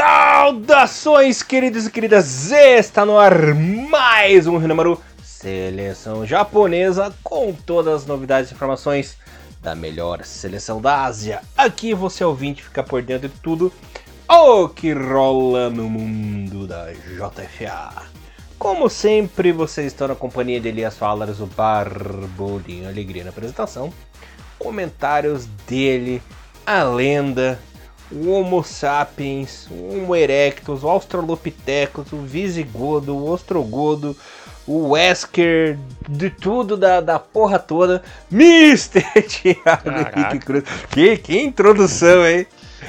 Saudações, queridos e queridas! Está no ar mais um Hinamaru Seleção Japonesa com todas as novidades e informações da melhor seleção da Ásia. Aqui você ouvinte fica por dentro de tudo o que rola no mundo da JFA. Como sempre, vocês estão na companhia de Elias Falas, o Barbudinho Alegria na apresentação. Comentários dele, a lenda, o Homo sapiens, o Homo erectus, o Australopithecus, o Visigodo, o Ostrogodo, o Wesker, de tudo da, da porra toda, Mr. Thiago Henrique Cruz. Que, que introdução, hein?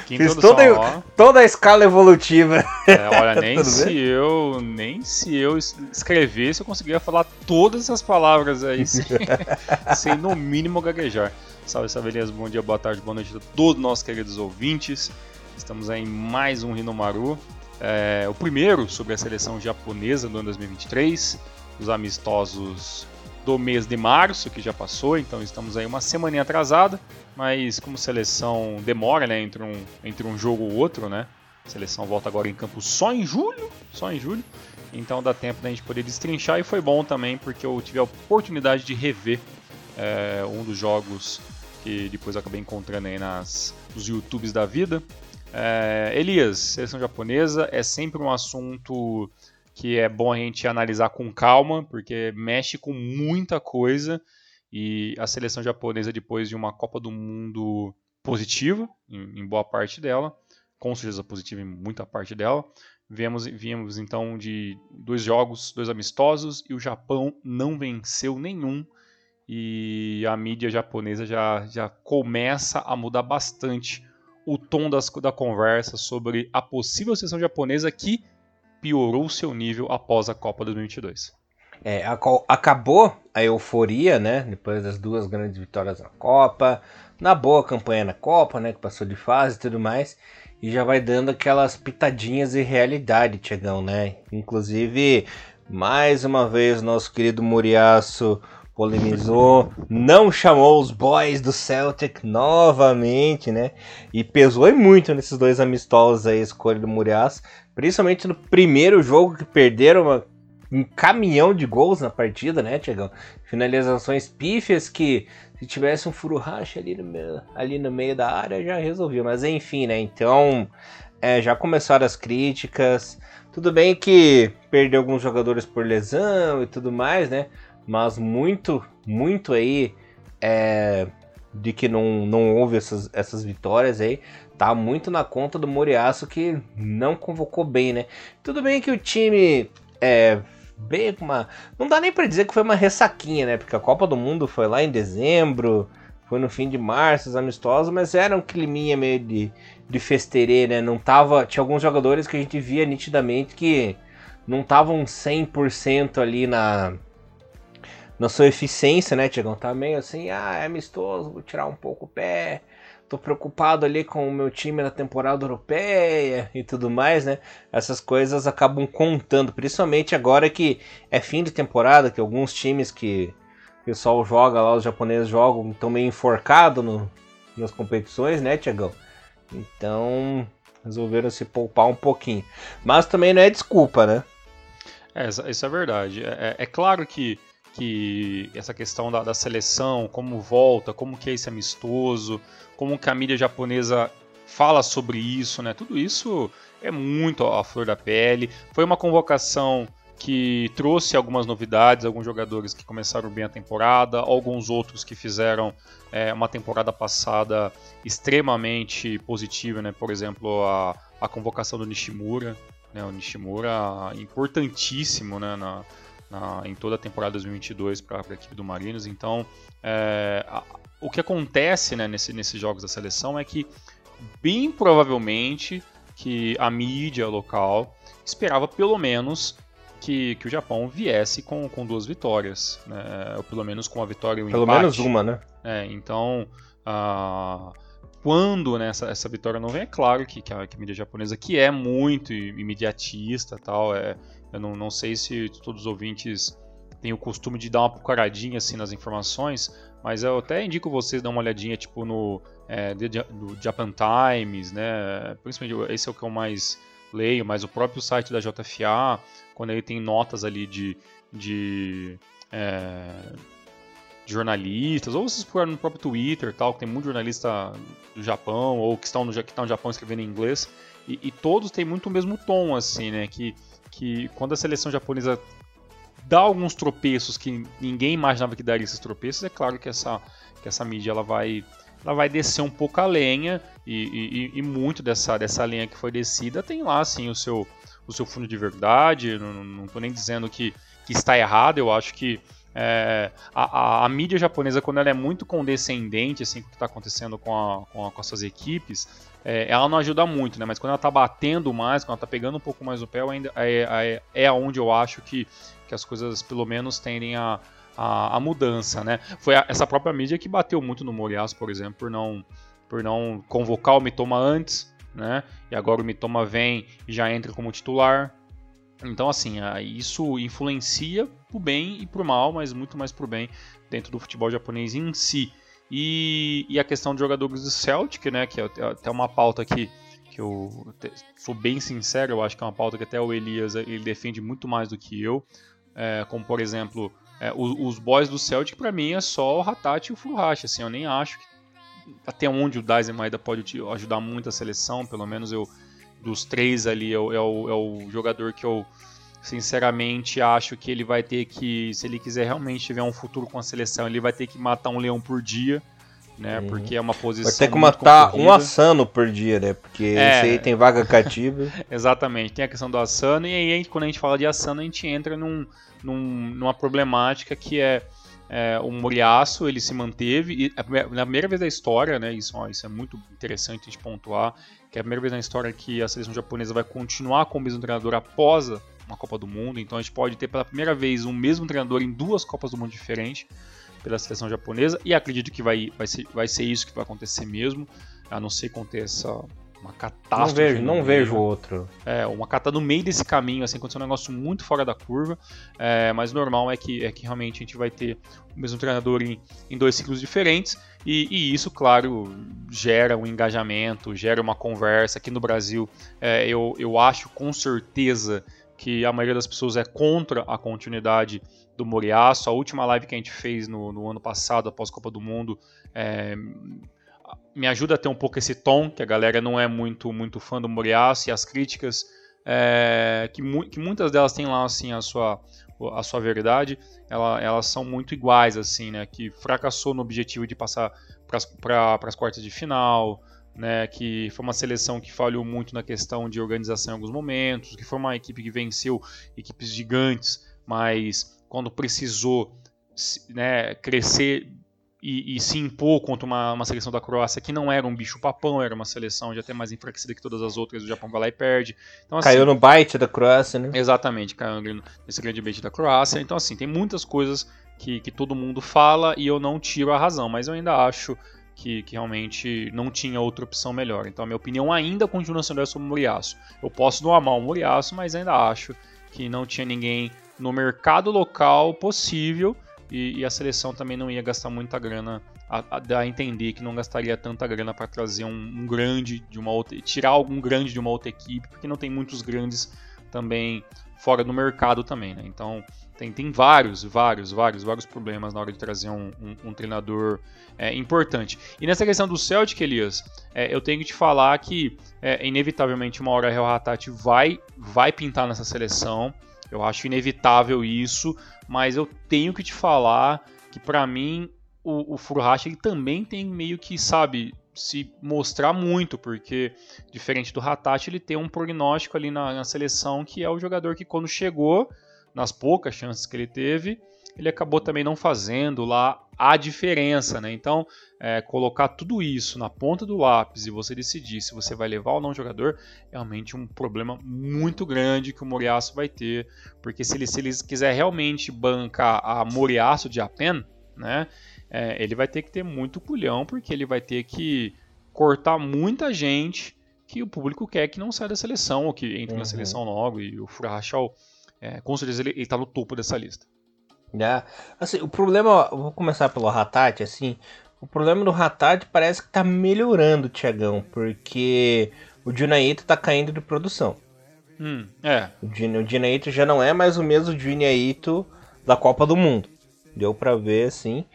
Que Fiz toda, toda a escala evolutiva. É, olha, nem se eu nem se eu escrevesse eu conseguia falar todas essas palavras aí sem, sem no mínimo gaguejar. Salve, salve, Elias. Bom dia, boa tarde, boa noite a todos os nossos queridos ouvintes. Estamos aí em mais um Rinomaru. É, o primeiro sobre a seleção japonesa do ano 2023. Os amistosos do mês de março, que já passou, então estamos aí uma semana atrasada, mas como seleção demora, né, entre um, entre um jogo ou outro, né? A seleção volta agora em campo só em julho, só em julho. Então dá tempo da gente poder destrinchar e foi bom também porque eu tive a oportunidade de rever é, um dos jogos que depois acabei encontrando aí nas, nos YouTubes da vida. É, Elias, seleção japonesa é sempre um assunto que é bom a gente analisar com calma, porque mexe com muita coisa e a seleção japonesa, depois de uma Copa do Mundo positiva, em, em boa parte dela, com certeza positiva em muita parte dela, viemos, viemos então de dois jogos, dois amistosos, e o Japão não venceu nenhum e a mídia japonesa já, já começa a mudar bastante o tom das, da conversa sobre a possível seleção japonesa que piorou seu nível após a Copa 2022. É, acabou a euforia, né? Depois das duas grandes vitórias na Copa, na boa campanha na Copa, né? Que passou de fase e tudo mais. E já vai dando aquelas pitadinhas de realidade, Tiagão, né? Inclusive, mais uma vez, nosso querido Muriaço polemizou, não chamou os boys do Celtic novamente, né? E pesou muito nesses dois amistosos aí, a escolha do Murias, principalmente no primeiro jogo que perderam um caminhão de gols na partida, né, Tiagão? Finalizações pífias que se tivesse um furo racha ali no, meio, ali no meio da área já resolvia, mas enfim, né? Então é, já começaram as críticas. Tudo bem que perdeu alguns jogadores por lesão e tudo mais, né? mas muito, muito aí é, de que não, não houve essas, essas vitórias aí, tá muito na conta do Moriaço que não convocou bem, né? Tudo bem que o time é bem uma. Não dá nem para dizer que foi uma ressaquinha, né? Porque a Copa do Mundo foi lá em dezembro, foi no fim de março, os amistosos, mas era um climinha meio de, de festerê, né? Não tava. Tinha alguns jogadores que a gente via nitidamente que não estavam 100% ali na na sua eficiência, né, Tiagão? Tá meio assim, ah, é amistoso, vou tirar um pouco o pé. Tô preocupado ali com o meu time na temporada europeia e tudo mais, né? Essas coisas acabam contando, principalmente agora que é fim de temporada, que alguns times que o pessoal joga lá, os japoneses jogam, estão meio enforcados no, nas competições, né, Tiagão? Então, resolveram se poupar um pouquinho. Mas também não é desculpa, né? É, isso é verdade. É, é, é claro que que essa questão da, da, seleção, como volta, como que é esse amistoso, como que a mídia japonesa fala sobre isso, né? Tudo isso é muito à flor da pele. Foi uma convocação que trouxe algumas novidades, alguns jogadores que começaram bem a temporada, alguns outros que fizeram é, uma temporada passada extremamente positiva, né? Por exemplo, a, a convocação do Nishimura, né? O Nishimura importantíssimo, né? Na, na, em toda a temporada 2022 para a equipe do Marinos. Então, é, a, o que acontece né, nesse, nesses jogos da seleção é que, bem provavelmente, que a mídia local esperava pelo menos que, que o Japão viesse com, com duas vitórias, né, ou pelo menos com a vitória e um Pelo empate. menos uma, né? É, então, uh, quando né, essa, essa, vitória não vem, é claro que, que, a, que, a, mídia japonesa, que é muito imediatista tal, é, eu não, não sei se todos os ouvintes têm o costume de dar uma pucaradinha assim nas informações, mas eu até indico vocês dar uma olhadinha tipo no, é, no Japan Times, né? Principalmente esse é o que eu mais leio, mas o próprio site da JFA, quando ele tem notas ali de, de, é, jornalistas, ou vocês procuram no próprio Twitter, tal, que tem muito jornalista do Japão, ou que estão no, que estão no Japão escrevendo em inglês, e, e, todos têm muito o mesmo tom, assim, né? Que, que quando a seleção japonesa dá alguns tropeços que ninguém imaginava que daria esses tropeços, é claro que essa, que essa mídia ela vai ela vai descer um pouco a lenha e, e, e, muito dessa, dessa lenha que foi descida tem lá assim o seu, o seu fundo de verdade. Não estou nem dizendo que, que está errado, eu acho que é, a, a, a, mídia japonesa, quando ela é muito condescendente assim, com o que está acontecendo com, a, com, com as suas equipes, é, ela não ajuda muito, né? Mas quando ela está batendo mais, quando ela está pegando um pouco mais o pé, ainda é, é, é onde eu acho que, que as coisas pelo menos tendem a, a, a mudança, né? Foi a, essa própria mídia que bateu muito no Morias, por exemplo, por não, por não convocar o Mitoma antes, né? E agora o Mitoma vem e já entra como titular. Então, assim, isso influencia pro bem e pro mal, mas muito mais pro bem dentro do futebol japonês em si. E, e a questão de jogadores do Celtic, né? Que é até uma pauta que, que eu sou bem sincero, eu acho que é uma pauta que até o Elias ele defende muito mais do que eu. É, como, por exemplo, é, os, os, boys do Celtic, para mim, é só o Hatate e o Furuhashi. Assim, eu nem acho que até onde o Daisen ainda pode ajudar muito a seleção. Pelo menos eu, dos três ali, é o, é o, é o jogador que eu sinceramente acho que ele vai ter que, se ele quiser realmente tiver um futuro com a seleção, ele vai ter que matar um leão por dia né? Uhum. Porque é uma posição. Vai ter que matar um Asano por dia, né? Porque é... esse aí tem vaga cativa. Exatamente, tem a questão do Asano, e aí quando a gente fala de Asano, a gente entra num, num, numa problemática que é, é o Moriaço, ele se manteve, e na primeira vez da história, né? Isso, ó, isso é muito interessante de pontuar, que é a primeira vez na história que a seleção japonesa vai continuar com o mesmo treinador após uma Copa do Mundo, então a gente pode ter pela primeira vez um mesmo treinador em duas Copas do Mundo diferentes pela seleção japonesa e acredito que vai, vai, ser, vai ser isso que vai acontecer mesmo, a não ser que aconteça uma catástrofe. Não vejo, não vejo outro. É, uma catástrofe no meio desse caminho, assim, aconteceu um negócio muito fora da curva, é, mas normal é que, é que realmente a gente vai ter o mesmo treinador em, em dois ciclos diferentes e, e, isso, claro, gera um engajamento, gera uma conversa. Aqui no Brasil, é, eu, eu acho com certeza que a maioria das pessoas é contra a continuidade do Moriaço. A última live que a gente fez no, no ano passado, após a Copa do Mundo, é, me ajuda a ter um pouco esse tom, que a galera não é muito muito fã do Moriaço, e as críticas, é, que, mu que, muitas delas têm lá assim, a, sua, a sua verdade, ela, elas são muito iguais, assim, né? Que fracassou no objetivo de passar para as quartas de final, né, que foi uma seleção que falhou muito na questão de organização em alguns momentos, que foi uma equipe que venceu equipes gigantes, mas quando precisou né, crescer e, e, se impor contra uma, uma, seleção da Croácia que não era um bicho papão, era uma seleção já até mais enfraquecida que todas as outras, o Japão vai lá e perde. Então, assim, caiu no bite da Croácia, né? Exatamente, caiu nesse grande bait da Croácia. Então, assim, tem muitas coisas que, que todo mundo fala e eu não tiro a razão, mas eu ainda acho que, que, realmente não tinha outra opção melhor. Então a minha opinião ainda continua sendo essa sobre o Muriaço. Eu posso não amar o Muriaço, mas ainda acho que não tinha ninguém no mercado local possível e, e a seleção também não ia gastar muita grana a, a, a entender que não gastaria tanta grana para trazer um, um, grande de uma outra, tirar algum grande de uma outra equipe, porque não tem muitos grandes também fora do mercado também, né? Então tem, tem vários, vários, vários, vários problemas na hora de trazer um, um, um treinador é, importante. E nessa questão do Celtic, Elias, é, eu tenho que te falar que é, inevitavelmente uma hora a Real Hatate vai, vai pintar nessa seleção. Eu acho inevitável isso, mas eu tenho que te falar que para mim o, o ele também tem meio que, sabe, se mostrar muito, porque diferente do Hatachi, ele tem um prognóstico ali na, na seleção que é o jogador que quando chegou nas poucas chances que ele teve, ele acabou também não fazendo lá a diferença, né? Então, é, colocar tudo isso na ponta do lápis e você decidir se você vai levar ou não o jogador, é realmente um problema muito grande que o Moriaço vai ter, porque se ele, se ele quiser realmente bancar a Moriaço de Apen, né? É, ele vai ter que ter muito culhão, porque ele vai ter que cortar muita gente que o público quer que não saia da seleção ou que entre uhum. na seleção logo, e o Furachal é, com certeza ele está no topo dessa lista. É, assim, o problema, vou começar pelo Hatat, assim, o problema do Hatat parece que tá melhorando, Tiagão, porque o Junaito tá caindo de produção. Hum, é. O Dinaito já não é mais o mesmo Dinaito da Copa do Mundo. Deu para ver assim.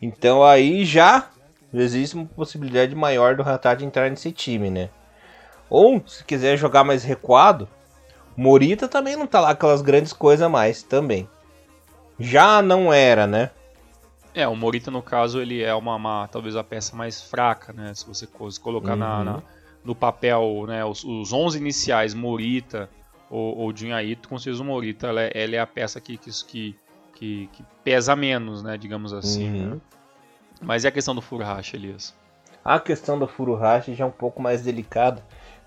Então aí já existe uma possibilidade maior do Haddad entrar nesse time, né? Ou se quiser jogar mais recuado, Morita também não tá lá aquelas grandes coisas mais também. Já não era, né? É, o Morita no caso ele é uma, uma talvez a peça mais fraca, né? Se você colocar uhum. na, na, no papel, né? Os, os 11 iniciais Morita ou, ou Junhaito, com certeza o Morita ela é, ela é a peça que, que, que, que, pesa menos, né? Digamos assim. Uhum. Né? Mas é a questão do Furuhashi, Elias? A questão do Furuhashi já é um pouco mais delicada,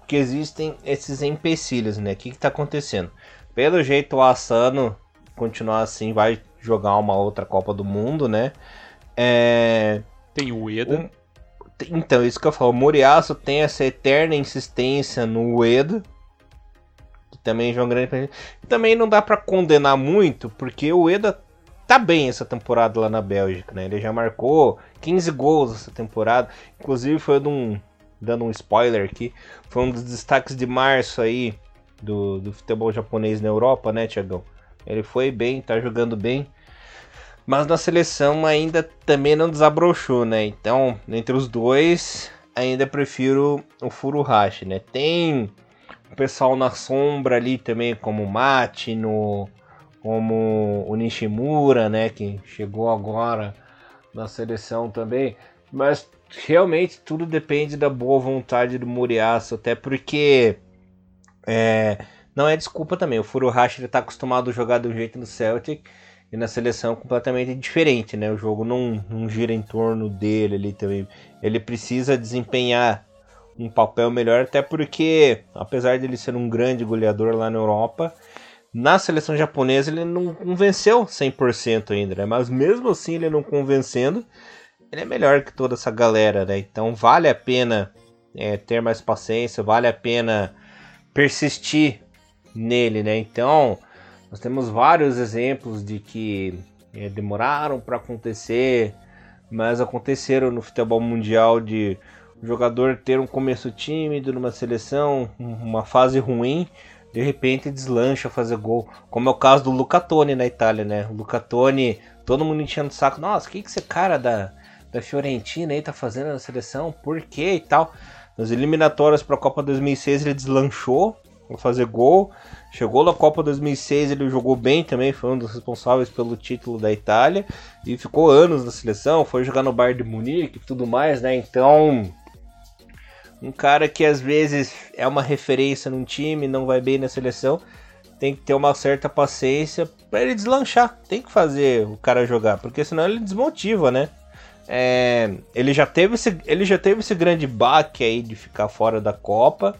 porque existem esses empecilhos, né? O que, está acontecendo? Pelo jeito o Asano continuar assim vai jogar uma outra Copa do Mundo, né? É... Tem o Ueda. Um... Então, isso que eu falo, o Moriaço tem essa eterna insistência no Ueda, que também é um grande. Também não dá para condenar muito, porque o Ueda tá bem essa temporada lá na Bélgica, né? Ele já marcou 15 gols essa temporada. Inclusive foi de um, dando um spoiler aqui, foi um dos destaques de março aí do, do futebol japonês na Europa, né, Tiagão? Ele foi bem, tá jogando bem. Mas na seleção ainda também não desabrochou, né? Então, entre os dois, ainda prefiro o Furuhashi, né? Tem o pessoal na sombra ali também, como o Mate, no como o Nishimura, né, que chegou agora na seleção também, mas realmente tudo depende da boa vontade do Muriaço, até porque é, não é desculpa também, o Furuhashi está acostumado a jogar um jeito no Celtic e na seleção completamente diferente, né, o jogo não, não gira em torno dele ali também, ele precisa desempenhar um papel melhor, até porque apesar dele ser um grande goleador lá na Europa, na seleção japonesa ele não convenceu 100% ainda, né? Mas mesmo assim ele não convencendo, ele é melhor que toda essa galera, né? Então vale a pena é, ter mais paciência, vale a pena persistir nele, né? Então nós temos vários exemplos de que é, demoraram para acontecer, mas aconteceram no futebol mundial de jogador ter um começo tímido numa seleção, uma fase ruim, de repente deslancha fazer gol. Como é o caso do Lucatone na Itália, né? O Lucatone, todo mundo enchendo o saco. Nossa, que, que esse cara da, da Fiorentina aí tá fazendo na seleção? Por quê e tal? Nas eliminatórias para a Copa 2006 ele deslanchou para fazer gol. Chegou na Copa 2006, ele jogou bem também, foi um dos responsáveis pelo título da Itália e ficou anos na seleção, foi jogar no Bayern de Munique e tudo mais, né? Então, um cara que às vezes é uma referência num time, não vai bem na seleção, tem que ter uma certa paciência para ele deslanchar. Tem que fazer o cara jogar, porque senão ele desmotiva, né? É, ele, já teve esse, ele já teve esse grande baque aí de ficar fora da Copa.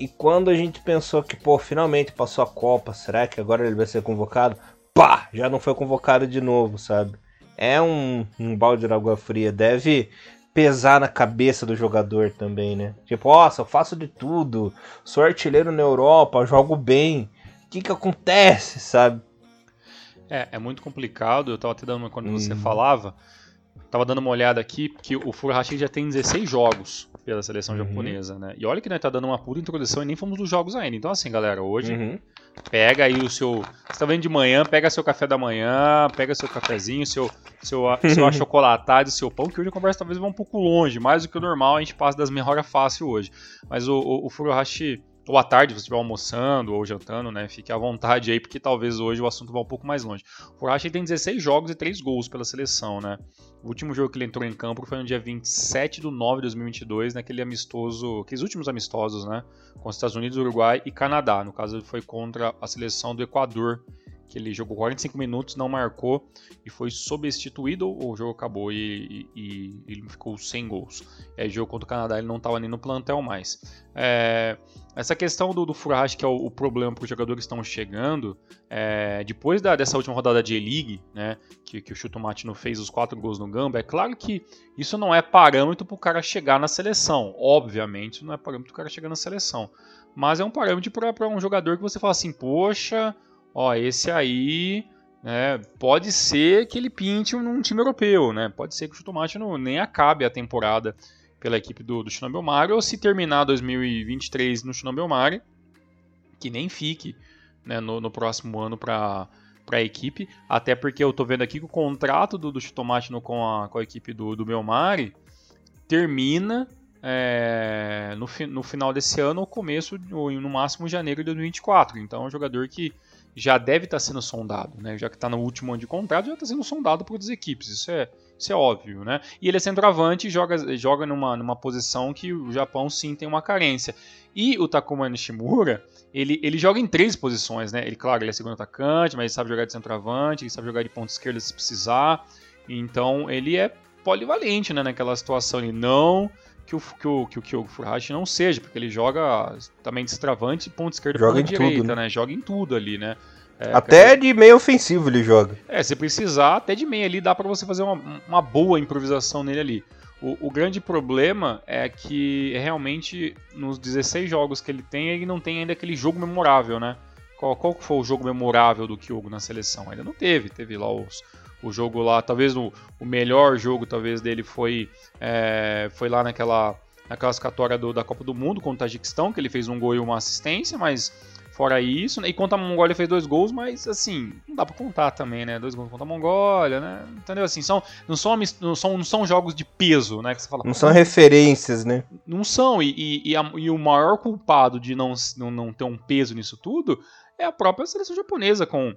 E quando a gente pensou que, pô, finalmente passou a Copa, será que agora ele vai ser convocado? Pá! Já não foi convocado de novo, sabe? É um, um balde de água fria. Deve pesar na cabeça do jogador também, né? Tipo, nossa, eu faço de tudo, sou artilheiro na Europa, jogo bem. O que que acontece, sabe? É, é muito complicado. Eu tava até dando uma quando hum. você uhum. falava. Tava dando uma olhada aqui, que o Furuhashi já tem 16 jogos pela seleção uhum. japonesa, né? E olha que nós tá dando uma puta introdução e nem fomos dos jogos ainda. Então, assim, galera, hoje uhum. pega aí o seu. Você tá vendo de manhã, pega seu café da manhã, pega seu cafezinho, seu, seu, seu achocolatado, seu pão, que hoje a conversa talvez vá um pouco longe, mais do que o normal, a gente passa das meia hora fácil hoje. Mas o, o, o Furuhashi ou à tarde, se estiver almoçando ou jantando, né? Fique à vontade aí, porque talvez hoje o assunto vá um pouco mais longe. O Furuhashi tem 16 jogos e 3 gols pela seleção, né? O último jogo que ele entrou em campo foi no dia 27 de nove de 2022, naquele amistoso, aqueles últimos amistosos, né? Com os Estados Unidos, Uruguai e Canadá. No caso, ele foi contra a seleção do Equador ele jogou 45 minutos, não marcou e foi substituído, o jogo acabou e, e, e ele ficou sem gols. Aí, jogo contra o Canadá, ele não estava nem no plantel mais. É, essa questão do, do que é o, o problema para os jogadores que estão chegando, é, depois da, dessa última rodada de E-League, né, que, que o Chutomati não fez os quatro gols no Gamba, é claro que isso não é parâmetro para o cara chegar na seleção. Obviamente, não é parâmetro para o cara chegar na seleção. Mas é um parâmetro para um jogador que você fala assim, poxa, ó, esse aí né, pode ser que ele pinte num time europeu, né? Pode ser que o Chutomate não, nem acabe a temporada pela equipe do, do Shinobi Omari, ou se terminar 2023 no Shinobi Omari, que nem fique né, no, no próximo ano para para a equipe, até porque eu tô vendo aqui que o contrato do, do com a, com a equipe do, do Melmari termina é, no, no final desse ano ou começo, ou no máximo janeiro de 2024. Então é um jogador que já deve estar tá sendo sondado, né? Já que está no último ano de contrato, já está sendo sondado por outras equipes. Isso é, isso é óbvio, né? E ele é centroavante e joga, joga numa, numa posição que o Japão sim tem uma carência. E o Takuma Nishimura, ele, ele joga em três posições, né? Ele, claro, ele é segundo atacante, mas ele sabe jogar de centroavante, ele sabe jogar de ponta esquerda se precisar. Então ele é polivalente, né? Naquela situação. Ele não que o, que o, que o Kyogo Furuhashi não seja, porque ele joga também de centroavante, ponta esquerda e ponta direita, tudo, né? né? Joga em tudo ali, né? É, até de meio ofensivo ele joga. É, se precisar, até de meio ali dá para você fazer uma, uma boa improvisação nele ali. O, o, grande problema é que realmente nos 16 jogos que ele tem, ele não tem ainda aquele jogo memorável, né? Qual, qual foi o jogo memorável do Kyogo na seleção? Ainda não teve. Teve lá os, o jogo lá, talvez o, o melhor jogo talvez dele foi, é, foi lá naquela, na classificatória do, da Copa do Mundo contra o Tajiquistão, que ele fez um gol e uma assistência, mas Fora isso, né? E contra a Mongólia fez dois gols, mas assim, não dá pra contar também, né? Dois gols contra a Mongólia, né? Entendeu? Assim, são, não, são, não, são, não são jogos de peso, né? Que você fala, não são referências, né? Não são, e, e, e, a, e, o maior culpado de não, não, não ter um peso nisso tudo é a própria seleção japonesa, com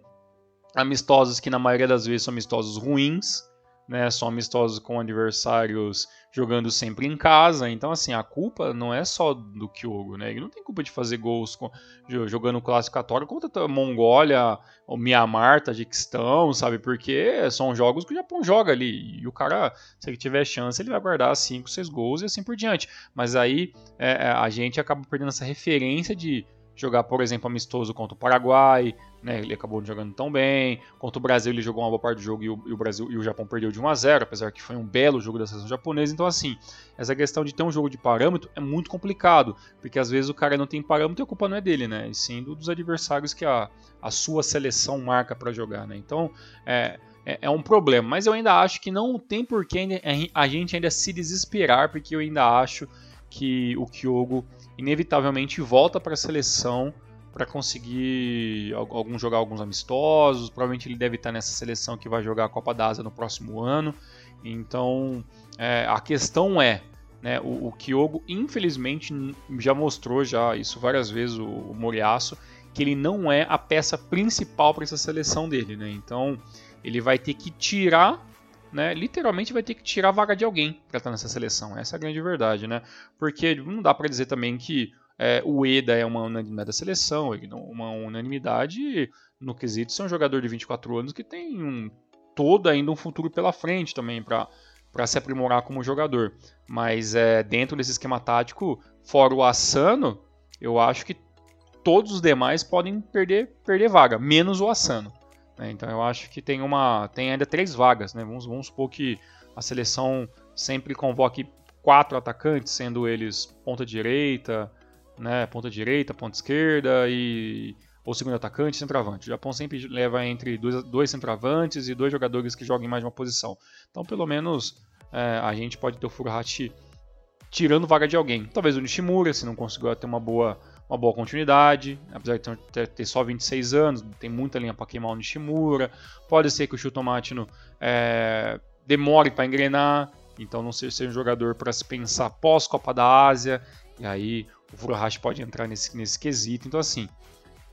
amistosos que na maioria das vezes são amistosos ruins, né, são amistosos com adversários jogando sempre em casa. Então, assim, a culpa não é só do Kyogo, né? Ele não tem culpa de fazer gols com, jogando classificatório contra a Mongólia, o Myanmar, Tajiquistão, sabe? Porque são jogos que o Japão joga ali. E o cara, se ele tiver chance, ele vai guardar 5, 6 gols e assim por diante. Mas aí é, é, a gente acaba perdendo essa referência de jogar, por exemplo, amistoso contra o Paraguai, né, ele acabou jogando tão bem. Contra o Brasil, ele jogou uma boa parte do jogo e o, e o, Brasil e o Japão perdeu de 1 a 0, apesar que foi um belo jogo da seleção japonesa. Então, assim, essa questão de ter um jogo de parâmetro é muito complicado, porque às vezes o cara não tem parâmetro e a culpa não é dele, né? E sim dos adversários que a, a sua seleção marca para jogar, né? Então, é, é, é, um problema. Mas eu ainda acho que não tem por que a gente ainda se desesperar, porque eu ainda acho que o Kyogo inevitavelmente volta para a seleção para conseguir algum jogar alguns amistosos. Provavelmente ele deve estar nessa seleção que vai jogar a Copa da Ásia no próximo ano. Então é, a questão é, né, o, o Kyogo infelizmente já mostrou já isso várias vezes o, o Moriaço que ele não é a peça principal para essa seleção dele, né? Então ele vai ter que tirar né, literalmente vai ter que tirar a vaga de alguém para estar nessa seleção. Essa é a grande verdade, né? Porque não dá para dizer também que é, o Eda é uma unanimidade da seleção, uma unanimidade no quesito ser um jogador de 24 anos que tem um, todo ainda um futuro pela frente também para para se aprimorar como jogador. Mas é, dentro desse esquema tático, fora o Asano, eu acho que todos os demais podem perder, perder vaga, menos o Asano. Né? Então eu acho que tem uma tem ainda três vagas. Né? Vamos, vamos supor que a seleção sempre convoque quatro atacantes, sendo eles ponta direita, né, ponta direita, ponta esquerda e ou segundo atacante, centroavante. O Japão sempre leva entre dois, dois centroavantes e dois jogadores que joguem mais de uma posição. Então, pelo menos é, a gente pode ter o Furuhashi tirando vaga de alguém. Talvez o Nishimura, se não conseguiu ter uma boa uma boa continuidade, apesar de ter, ter só 26 anos, tem muita linha para queimar o Nishimura. Pode ser que o Shutomatino é, demore para engrenar, então não seja, um jogador para se pensar pós-Copa da Ásia, e aí o Furuhashi pode entrar nesse, nesse quesito. Então, assim,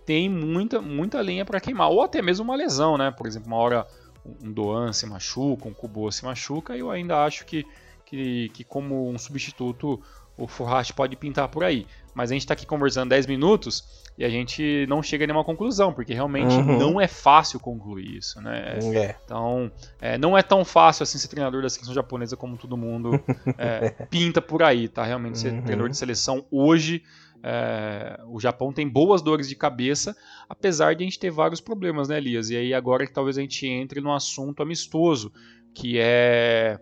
tem muita, muita linha para queimar, ou até mesmo uma lesão, né? Por exemplo, uma hora um Doan se machuca, um Kubo se machuca, e eu ainda acho que, que, que como um substituto o Furuhashi pode pintar por aí mas a gente está aqui conversando 10 minutos e a gente não chega a nenhuma conclusão, porque realmente uhum. não é fácil concluir isso, né? É. Então, é, não é tão fácil assim ser treinador da seleção japonesa como todo mundo é, pinta por aí, tá? Realmente ser uhum. treinador de seleção hoje, é, o Japão tem boas dores de cabeça, apesar de a gente ter vários problemas, né, Elias? E aí agora que talvez a gente entre no assunto amistoso, que é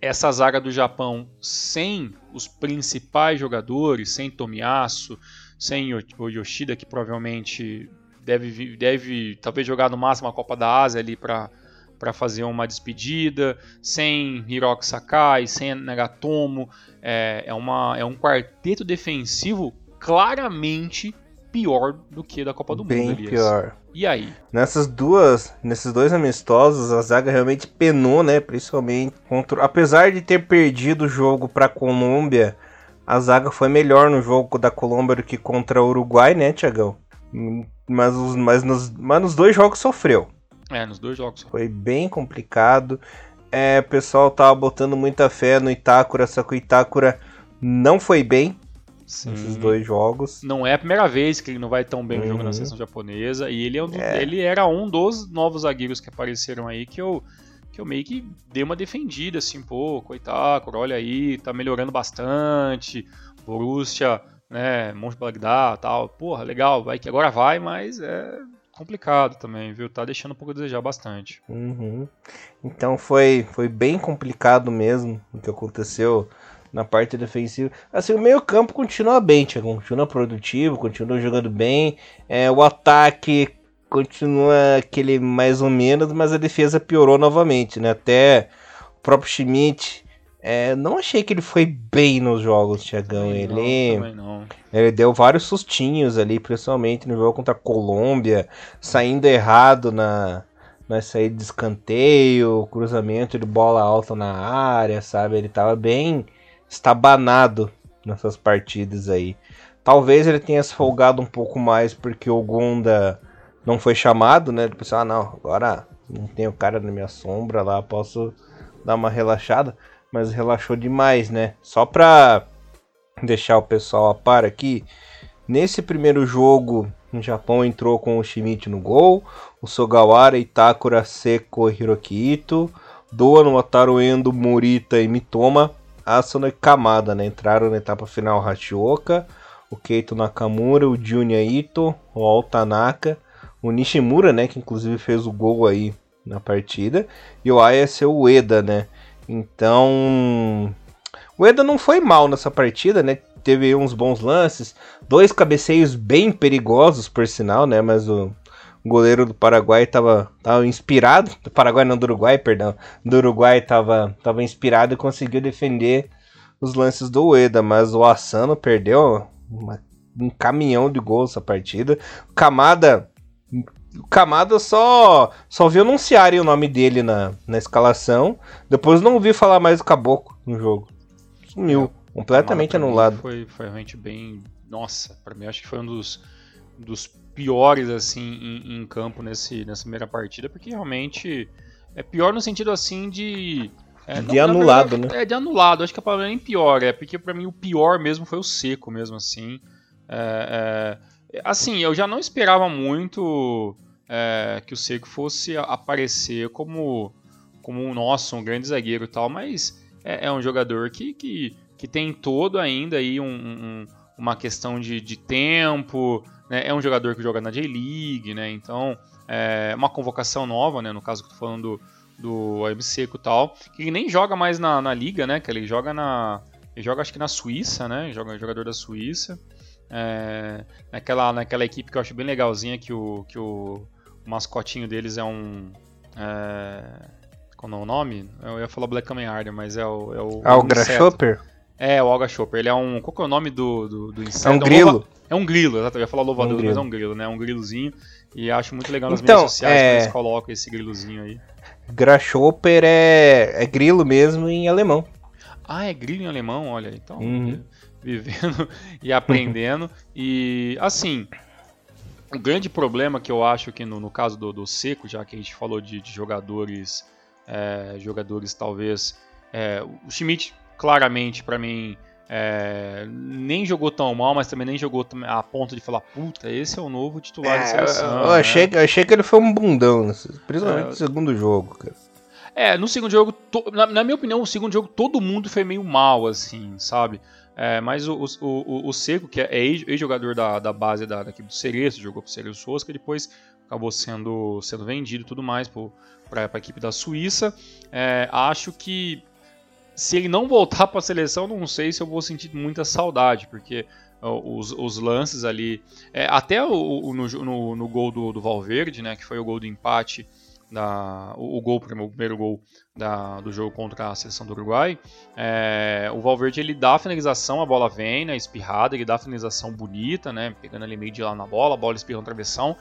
essa zaga do Japão sem os principais jogadores, sem Tomiyasu, sem o Yoshida, que provavelmente deve, deve talvez jogar no máximo a Copa da Ásia ali para para fazer uma despedida, sem Hiroki Sakai, sem Nagatomo, é, é, uma, é um quarteto defensivo claramente pior do que da Copa do bem Mundo. Bem pior. E aí? Nessas duas, nesses dois amistosos, a zaga realmente penou, né? Principalmente contra, apesar de ter perdido o jogo para a Colômbia, a zaga foi melhor no jogo da Colômbia do que contra o Uruguai, né, Tiagão? Mas, mas, nos, mas nos dois jogos sofreu. É, nos dois jogos. Foi bem complicado. É, o pessoal tava botando muita fé no Itácura, só que o Itácura não foi bem Sim. nesses dois jogos. Não é a primeira vez que ele não vai tão bem no uhum. jogo na uhum. seleção japonesa. E ele, é um do, é. ele era um dos novos zagueiros que apareceram aí que eu, que eu meio que dei uma defendida, assim, pô, Itácura, olha aí, tá melhorando bastante. Borussia, né, Monte Bagdá tal. Porra, legal, vai que agora vai, mas é complicado também, viu? Tá deixando um pouco a desejar bastante. Uhum. Então foi, foi bem complicado mesmo o que aconteceu na parte defensiva. Assim, o meio campo continua bem, Thiago, continua produtivo, continua jogando bem. É, o ataque continua aquele mais ou menos, mas a defesa piorou novamente, né? Até o próprio Schmidt é, não achei que ele foi bem nos jogos, Tiagão. Ele, ele deu vários sustinhos ali, principalmente no jogo contra a Colômbia, saindo errado na, na saída de escanteio, cruzamento de bola alta na área, sabe? Ele tava bem estabanado nessas partidas aí. Talvez ele tenha se folgado um pouco mais porque o Gonda não foi chamado, né? Ele pensou, ah não, agora não tem o cara na minha sombra lá, posso dar uma relaxada mas relaxou demais, né? Só pra deixar o pessoal a par aqui, nesse primeiro jogo, o Japão entrou com o Shimichi no gol, o Sogawara, Itakura, Seko Hiroki Ito, Doa, Wataru Endo, Morita e Mitoma, Asano e Kamada, né? Entraram na etapa final Hachioka, o Keito Nakamura, o Junya Ito, o Altanaka, o Nishimura, né? Que inclusive fez o gol aí na partida, e o Ayase Ueda, né? Então, o Eda não foi mal nessa partida, né? Teve uns bons lances, dois cabeceios bem perigosos, por sinal, né? Mas o goleiro do Paraguai estava tava inspirado, do Paraguai não do Uruguai, perdão, do Uruguai estava tava inspirado e conseguiu defender os lances do Ueda, mas o Asano perdeu uma, um caminhão de gols essa partida. Camada o Camada só só vi anunciarem o nome dele na, na escalação. Depois não ouvi falar mais do Caboclo no jogo. Sumiu. É, completamente anulado. Foi, foi realmente bem. Nossa, para mim acho que foi um dos, dos piores assim em, em, campo nesse, nessa primeira partida, porque realmente é pior no sentido assim de. É, de não, anulado, verdade, né? É, de anulado. Acho que a palavra nem pior, é porque para mim o pior mesmo foi o seco, mesmo assim. É, é, assim, eu já não esperava muito é, que o Seco fosse aparecer como, como um nosso, um grande zagueiro e tal, mas é, é um jogador que, que, que tem todo ainda aí um, um, uma questão de, de tempo, né? é um jogador que joga na J-League, né? então é uma convocação nova, né? no caso que eu tô falando do, do Seco e tal, que ele nem joga mais na, na liga, né? que ele joga na... Ele joga acho que na Suíça, né? Joga jogador da Suíça. É, naquela, naquela equipe que eu acho bem legalzinha que o, que o o mascotinho deles é um. É... Qual é o nome? Eu ia falar Black Kamen Rider, mas é o. É o Alga Chopper? É, o Alga Chopper. Ele é um. Qual que é o nome do, do, do inseto? É um grilo. É um grilo, exato. Eu ia falar louvador, um mas é um grilo, né? É um grilozinho. E acho muito legal nas então, mídias sociais é... que eles colocam esse grilozinho aí. Grasshopper é, é grilo mesmo em alemão. Ah, é grilo em alemão? Olha, então. Uhum. Vivendo e aprendendo. e assim, o grande problema que eu acho que no, no caso do, do, Seco, já que a gente falou de, de jogadores, é, jogadores talvez, é, o Schmidt claramente para mim é, nem jogou tão mal, mas também nem jogou a ponto de falar, puta, esse é o novo titular é, da seleção. Eu, achei, né? eu achei que ele foi um bundão, principalmente é. no segundo jogo, cara. É, no segundo jogo, to, na, na, minha opinião, o segundo jogo todo mundo foi meio mal, assim, sabe? É, mas o, o, o, o, Seco, que é ex-jogador da, da base da, da equipe do Cereço, jogou pro Cereço Sosca, depois acabou sendo, sendo vendido e tudo mais para a equipe da Suíça. É, acho que se ele não voltar para a seleção, não sei se eu vou sentir muita saudade, porque os, os lances ali, é, até o, no, no, no, gol do, do Valverde, né, que foi o gol do empate, da, o, o gol, o primeiro gol da, do jogo contra a seleção do Uruguai, é, o Valverde ele dá a finalização, a bola vem, né, espirrada, ele dá a finalização bonita, né, pegando ali meio de lá na bola, a bola espirrando na travessão,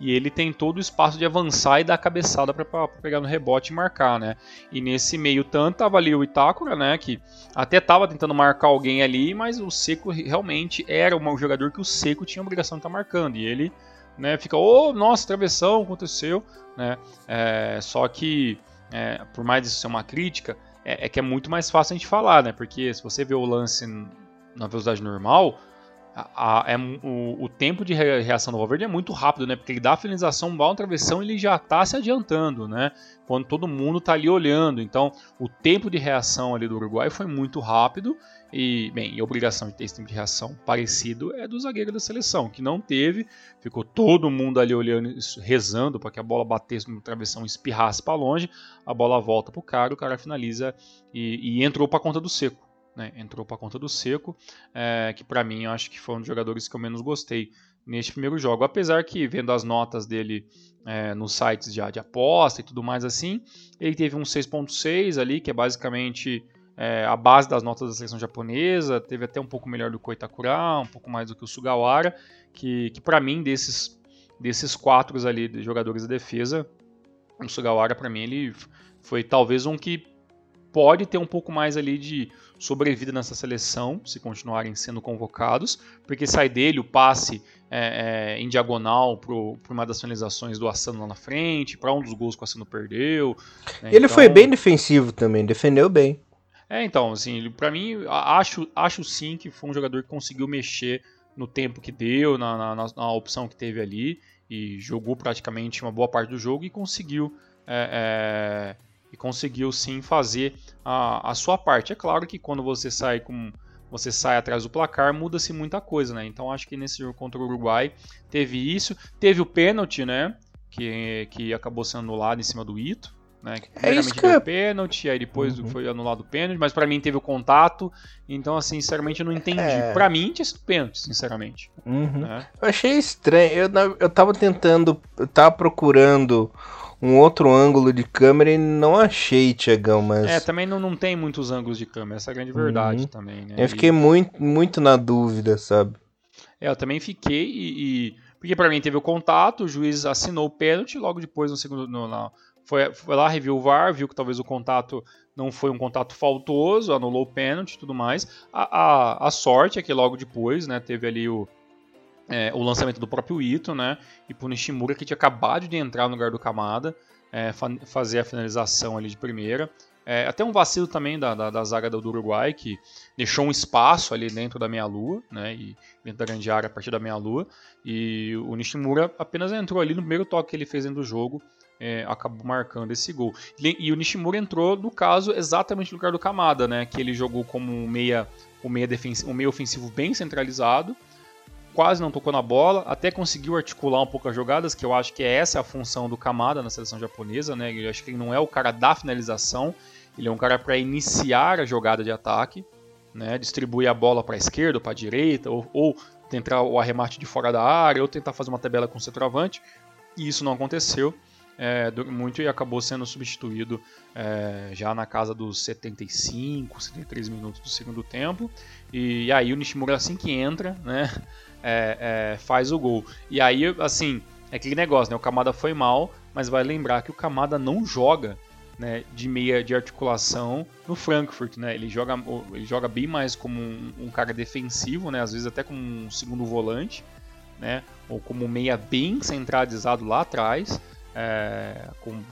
e ele tem todo o espaço de avançar e dar a cabeçada para pegar no rebote e marcar, né? E nesse meio tanto tava ali o Itácora, né, que até tava tentando marcar alguém ali, mas o Seco realmente era um jogador que o Seco tinha a obrigação de estar tá marcando, e ele né, fica, oh, nossa, travessão, aconteceu, né? É, só que, é, por mais isso ser uma crítica, é, é, que é muito mais fácil a gente falar, né? Porque se você vê o lance na velocidade normal, a, a, é, o, o, tempo de reação do Valverde é muito rápido, né? Porque ele dá a finalização, bola na travessão, ele já está se adiantando, né? Quando todo mundo está ali olhando. Então, o tempo de reação ali do Uruguai foi muito rápido e, bem, a obrigação de ter esse tempo de reação parecido é do zagueiro da seleção, que não teve, ficou todo mundo ali olhando, rezando para que a bola batesse no travessão e espirrasse para longe. A bola volta para o cara, o cara finaliza e, e entrou para conta do seco. Né? Entrou para conta do seco, é, que para mim eu acho que foi um dos jogadores que eu menos gostei neste primeiro jogo. Apesar que, vendo as notas dele é, nos sites de, de aposta e tudo mais assim, ele teve um 6.6 ali, que é basicamente é, a base das notas da seleção japonesa, teve até um pouco melhor do que o Itakura, um pouco mais do que o Sugawara, que, que para mim, desses, desses quatro ali de jogadores de defesa, o Sugawara, para mim, ele foi talvez um que pode ter um pouco mais ali de sobrevida nessa seleção, se continuarem sendo convocados, porque sai dele o passe é, é, em diagonal para uma das finalizações do Asano lá na frente, para um dos gols que o Asano perdeu. Né? Ele então... foi bem defensivo também, defendeu bem. É, então, assim, para mim, acho, acho sim que foi um jogador que conseguiu mexer no tempo que deu, na, na, na opção que teve ali, e jogou praticamente uma boa parte do jogo e conseguiu. É, é, e conseguiu sim fazer a, a sua parte. É claro que quando você sai com você sai atrás do placar, muda-se muita coisa, né? Então acho que nesse jogo contra o Uruguai teve isso, teve o pênalti, né? Que, que acabou sendo anulado em cima do Ito. Né? É isso que deu pênalti, aí depois uhum. foi anulado o pênalti, mas para mim teve o contato, então assim, sinceramente eu não entendi. É... Para mim tinha sido pênalti, sinceramente. Uhum. Né? Eu achei estranho, eu, eu tava tentando, eu tava procurando um outro ângulo de câmera e não achei, Tiagão, mas... É, também não, não tem muitos ângulos de câmera, essa é a grande verdade uhum. também, né? Eu fiquei e... muito, muito na dúvida, sabe? É, eu também fiquei e... e... Porque para mim teve o contato, o juiz assinou o pênalti, logo depois no segundo... No, na foi, foi lá, reviu o VAR, viu que talvez o contato não foi um contato faltoso, anulou o pênalti e tudo mais. A, a, a, sorte é que logo depois, né, teve ali o, é, o lançamento do próprio Ito, né, e pro Nishimura que tinha acabado de entrar no lugar do Kamada, é, fa fazer a finalização ali de primeira. É, até um vacilo também da, da, da, zaga do Uruguai, que deixou um espaço ali dentro da meia-lua, né, e dentro da grande área a partir da meia-lua, e o Nishimura apenas entrou ali no primeiro toque que ele fez dentro do jogo, é, acabou marcando esse gol. E o Nishimura entrou, no caso, exatamente no lugar do Kamada, né? Que ele jogou como um meia, um meia, defensivo, um meia ofensivo bem centralizado, quase não tocou na bola, até conseguiu articular um pouco as jogadas, que eu acho que é essa a função do Kamada na seleção japonesa, né? Eu acho que ele não é o cara da finalização, ele é um cara para iniciar a jogada de ataque, né? Distribuir a bola para a esquerda, para a direita, ou, ou tentar o arremate de fora da área, ou tentar fazer uma tabela com o centroavante. E isso não aconteceu é, muito e acabou sendo substituído é, já na casa dos 75, 73 minutos do segundo tempo. E, aí o Nishimura, assim que entra, né, é, é, faz o gol. E aí, assim, é aquele negócio, né, o Kamada foi mal, mas vai lembrar que o Kamada não joga né, de meia de articulação no Frankfurt, né? Ele joga, ele joga bem mais como um, um, cara defensivo, né? Às vezes até como um segundo volante, né? Ou como meia bem centralizado lá atrás é, com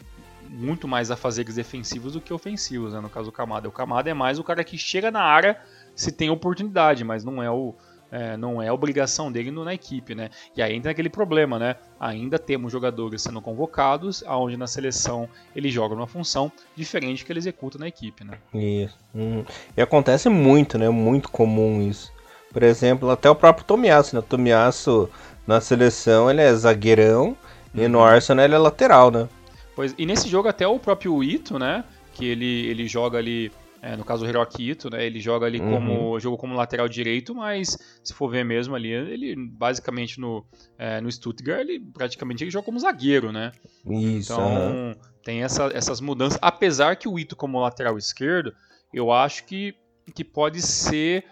muito mais afazeres defensivos do que ofensivos, né, no caso do Kamada. O Kamada é mais o cara que chega na área se tem oportunidade, mas não é o é, não é obrigação dele na equipe, né? E aí entra aquele problema, né? Ainda temos jogadores sendo convocados, aonde na seleção ele joga numa função diferente que ele executa na equipe, né? Isso. Hum. E acontece muito, né? Muito comum isso. Por exemplo, até o próprio Tomiasso, né? O Tomiasso na seleção ele é zagueirão, e no Arsenal ele é lateral, né? Pois, e nesse jogo até o próprio Ito, né? Que ele, ele joga ali. É, no caso do Hiroki Ito, né, ele joga ali uhum. como jogou como lateral direito, mas se for ver mesmo ali, ele basicamente no, é, no Stuttgart, ele praticamente ele joga como zagueiro, né? Isso. Então tem essa, essas mudanças, apesar que o Ito como lateral esquerdo, eu acho que, que pode ser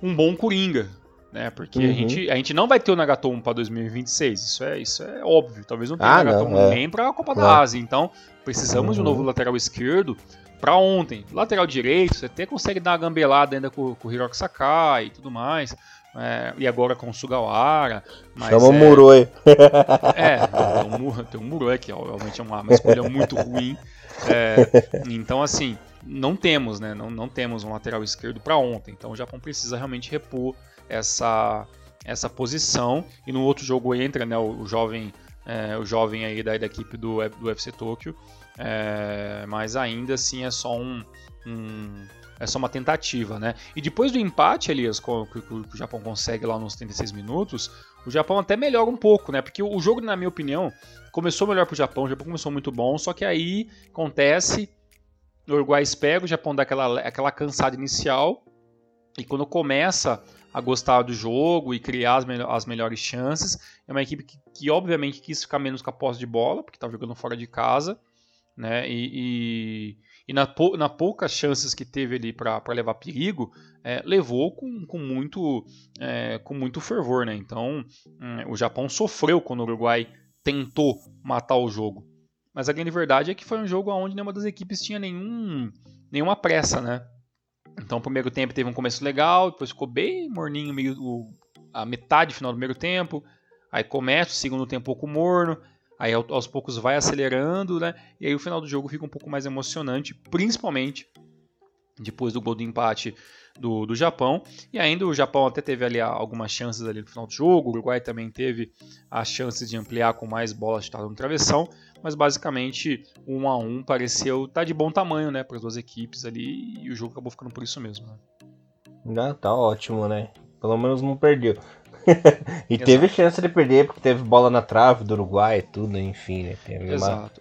um bom coringa, né? Porque uhum. a, gente, a gente não vai ter o Nagatomo para 2026, isso é, isso é óbvio. Talvez não tenha ah, o Nagatomo não, é. nem para a Copa claro. da Ásia. Então, precisamos uhum. de um novo lateral esquerdo para ontem. Lateral direito, você até consegue dar uma gambelada ainda com, com o Hiroki Sakai e tudo mais. É, e agora com o Sugawara. Mas Chama o é, Muroi. É, tem um, um Muroi que obviamente é uma, uma escolha muito ruim. É, então, assim, não temos, né? Não, não temos um lateral esquerdo para ontem. Então o Japão precisa realmente repor essa, essa posição. E no outro jogo entra né, o, o jovem é, o jovem aí da, da equipe do, do UFC Tokyo. É, mas ainda assim é só um, um, é só uma tentativa, né? E depois do empate, Elias, que, o Japão consegue lá nos 36 minutos, o Japão até melhora um pouco, né? Porque o jogo, na minha opinião, começou melhor pro Japão, o Japão começou muito bom, só que aí acontece, o Uruguai espera, o Japão dá aquela, aquela cansada inicial, e quando começa a gostar do jogo e criar as, me as melhores chances. É uma equipe que, que, obviamente quis ficar menos com a posse de bola, porque estava jogando fora de casa, né? E, e, e na, na, poucas chances que teve ali para levar perigo, é, levou com, com, muito, é, com muito fervor, né? Então hum, o Japão sofreu quando o Uruguai tentou matar o jogo. Mas a grande verdade é que foi um jogo onde nenhuma das equipes tinha nenhum, nenhuma pressa, né? Então, o primeiro tempo teve um começo legal, depois ficou bem morninho meio a metade final do primeiro tempo. Aí começa o segundo tempo um pouco morno, aí aos poucos vai acelerando, né? E aí o final do jogo fica um pouco mais emocionante, principalmente depois do gol do empate do, do Japão. E ainda o Japão até teve ali algumas chances ali no final do jogo, o Uruguai também teve as chances de ampliar com mais bolas chutadas no travessão, mas basicamente um a um pareceu tá de bom tamanho, né, para as duas equipes ali e o jogo acabou ficando por isso mesmo. Né? Ah, tá ótimo, né? Pelo menos não perdeu. e Exato. teve chance de perder porque teve bola na trave do Uruguai e tudo, enfim, né? Exato.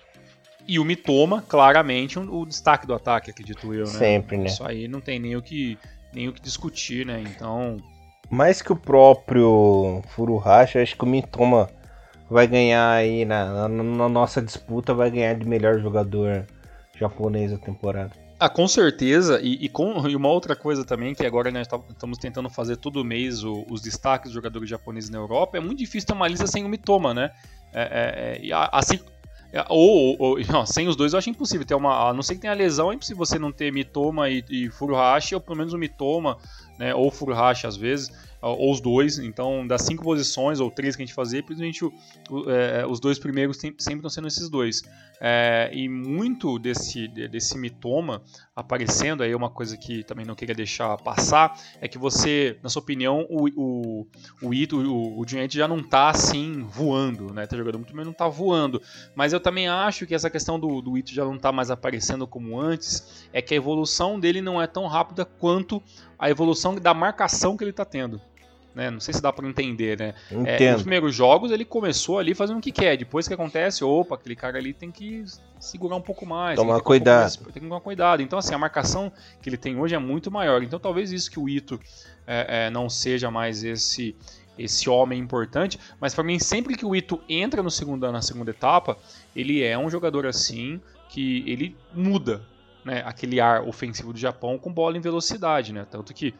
E o Mitoma, claramente, o destaque do ataque, acredito eu, né? Sempre, né? Isso aí não tem nem o que, nem o que discutir, né? Então. Mais que o próprio Furuhashi, acho que o Mitoma vai ganhar aí na, na, na, nossa disputa, vai ganhar de melhor jogador japonês da temporada. Ah, com certeza. E, e, com, e uma outra coisa também, que agora nós tá, estamos tentando fazer todo mês o, os destaques dos jogadores japoneses na Europa, é muito difícil ter uma lista sem o Mitoma, né? É, é, é, assim, é, ou, ou não, sem os dois eu acho impossível ter uma. A não ser que tenha lesão, é impossível você não ter Mitoma e, e Furuhashi, ou pelo menos o Mitoma, né? Ou Furuhashi às vezes ou os dois. Então, das cinco posições, ou três que a gente fazia, principalmente é, os dois primeiros sempre, sempre estão sendo esses dois. É, e muito desse, desse mitoma aparecendo, aí uma coisa que também não queria deixar passar, é que você, na sua opinião, o, o, o Ito, o, o já não está assim voando, né? Tá jogando muito, mas não está voando. Mas eu também acho que essa questão do, do Ito já não tá mais aparecendo como antes, é que a evolução dele não é tão rápida quanto a evolução da marcação que ele está tendo. Né? Não sei se dá para entender, né? É, nos primeiros jogos ele começou ali fazendo o que quer. Depois que acontece, opa, aquele cara ali tem que segurar um pouco mais. Tomar cuidado. Um mais, tem que tomar cuidado. Então, assim, a marcação que ele tem hoje é muito maior. Então, talvez isso que o Ito é, é, não seja mais esse esse homem importante, mas para mim sempre que o Ito entra no segundo, na segunda etapa, ele é um jogador assim que ele muda, né, aquele ar ofensivo do Japão com bola em velocidade, né? Tanto que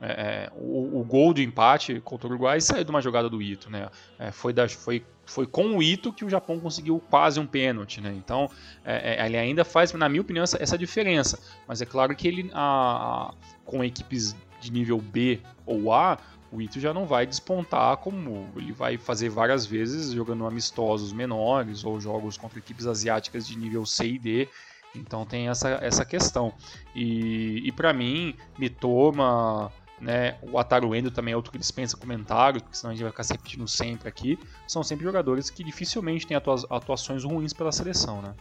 é, é, o, o, gol de empate contra o Uruguai saiu de uma jogada do Ito, né? É, foi, da, foi, foi com o Ito que o Japão conseguiu quase um pênalti, né? Então é, é ele ainda faz, na minha opinião, essa, essa diferença. Mas é claro que ele, a, a, com equipes de nível B ou A, o Ito já não vai despontar como ele vai fazer várias vezes jogando amistosos menores ou jogos contra equipes asiáticas de nível C e D então tem essa, essa questão. E, e para mim, Mitoma, né, o Ataru Endo também é outro que dispensa comentários, porque senão a gente vai ficar se repetindo sempre aqui. São sempre jogadores que dificilmente têm atua atuações ruins pela seleção, né?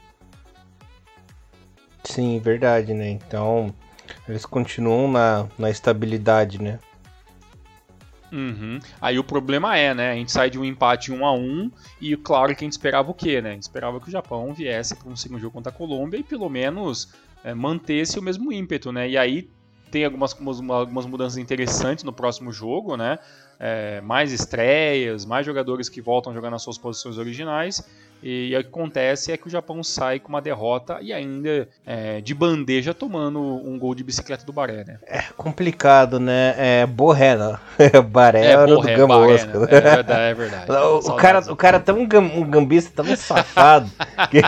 Sim, verdade, né? Então eles continuam na, na estabilidade, né? Uhum. Aí o problema é, né? A gente sai de um empate 1 a 1 e claro que a gente esperava o quê, né? A gente esperava que o Japão viesse para um segundo jogo contra a Colômbia e pelo menos é, mantesse o mesmo ímpeto, né? E aí tem algumas, algumas mudanças interessantes no próximo jogo, né? É, mais estreias, mais jogadores que voltam a jogar nas suas posições originais e, o que acontece é que o Japão sai com uma derrota e ainda é, de bandeja tomando um gol de bicicleta do Baré, né? É complicado, né? É Borré. Baré é, era Borré, do Gamba Baré, né? É verdade, é verdade. O, cara, o cara é tão um gambista, tão safado, que,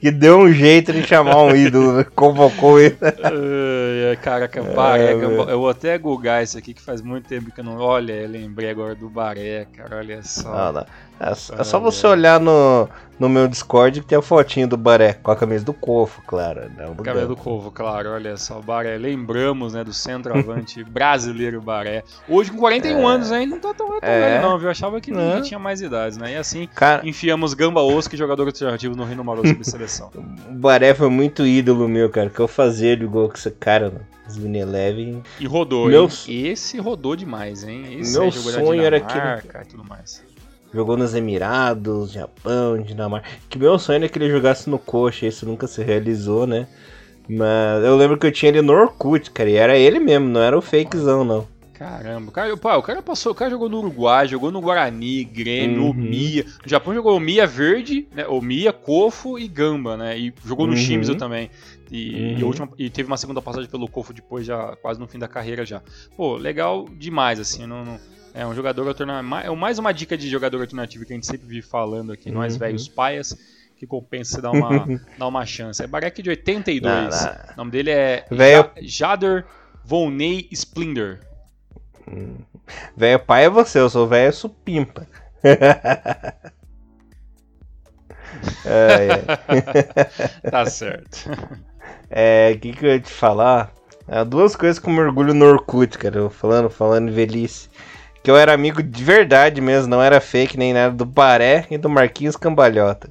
que deu um jeito de chamar um ídolo, convocou ele. Uh, cara, Baré, é, eu vou até googar isso aqui que faz muito tempo que eu não. Olha, eu lembrei agora do Baré, cara, olha só. Não, não. É, é só você olhar no, no meu Discord que tem a fotinho do Baré, com a camisa do Cofo, claro. Não, do camisa do Cofo, claro, olha só, o Baré. Lembramos, né, do centroavante brasileiro Baré. Hoje com 41 é... anos ainda não tá tão, tão é... velho não, viu? Eu achava que ele tinha mais idades, né? E assim, Cara... enfiamos Gamba Osco, jogador alternativo no Reino Maroso de seleção. o Baré foi muito ídolo meu, cara, que eu fazia de gol com esse cara, né? Os Eleven. E rodou, Meus... hein? Esse rodou demais, hein? Esse Meu sonho era que... e tudo mais jogou nos Emirados, Japão, Dinamarca. Que meu sonho era que ele jogasse no coxa, isso nunca se realizou, né? Mas eu lembro que eu tinha ele no Orkut, cara, e era ele mesmo, não era o fakezão, não. Caramba, o cara, pô, o cara passou, o cara jogou no Uruguai, jogou no Guarani, Grêmio, uhum. Mia. No Japão jogou Mia Verde, né? O Mia, Cofo e Gamba, né? E jogou no uhum. Shimizu também. E, uhum. e, última, e, teve uma segunda passagem pelo Cofo depois, já quase no fim da carreira já. Pô, legal demais, assim, não, não é um jogador alternativo. É mais uma dica de jogador alternativo que a gente sempre vive falando aqui, uhum. nós velhos paias, que compensa dar uma, dar uma chance. É Barek de 82. Não, não. O nome dele é Véio... Jader Volney Splinder. Hum. Velho pai é você, eu sou velho supimpa. é. tá certo. É, o que, que eu ia te falar? É, duas coisas com mergulho no Orkut, cara. Falando, falando em velhice que eu era amigo de verdade mesmo, não era fake nem nada, do Baré e do Marquinhos Cambalhota.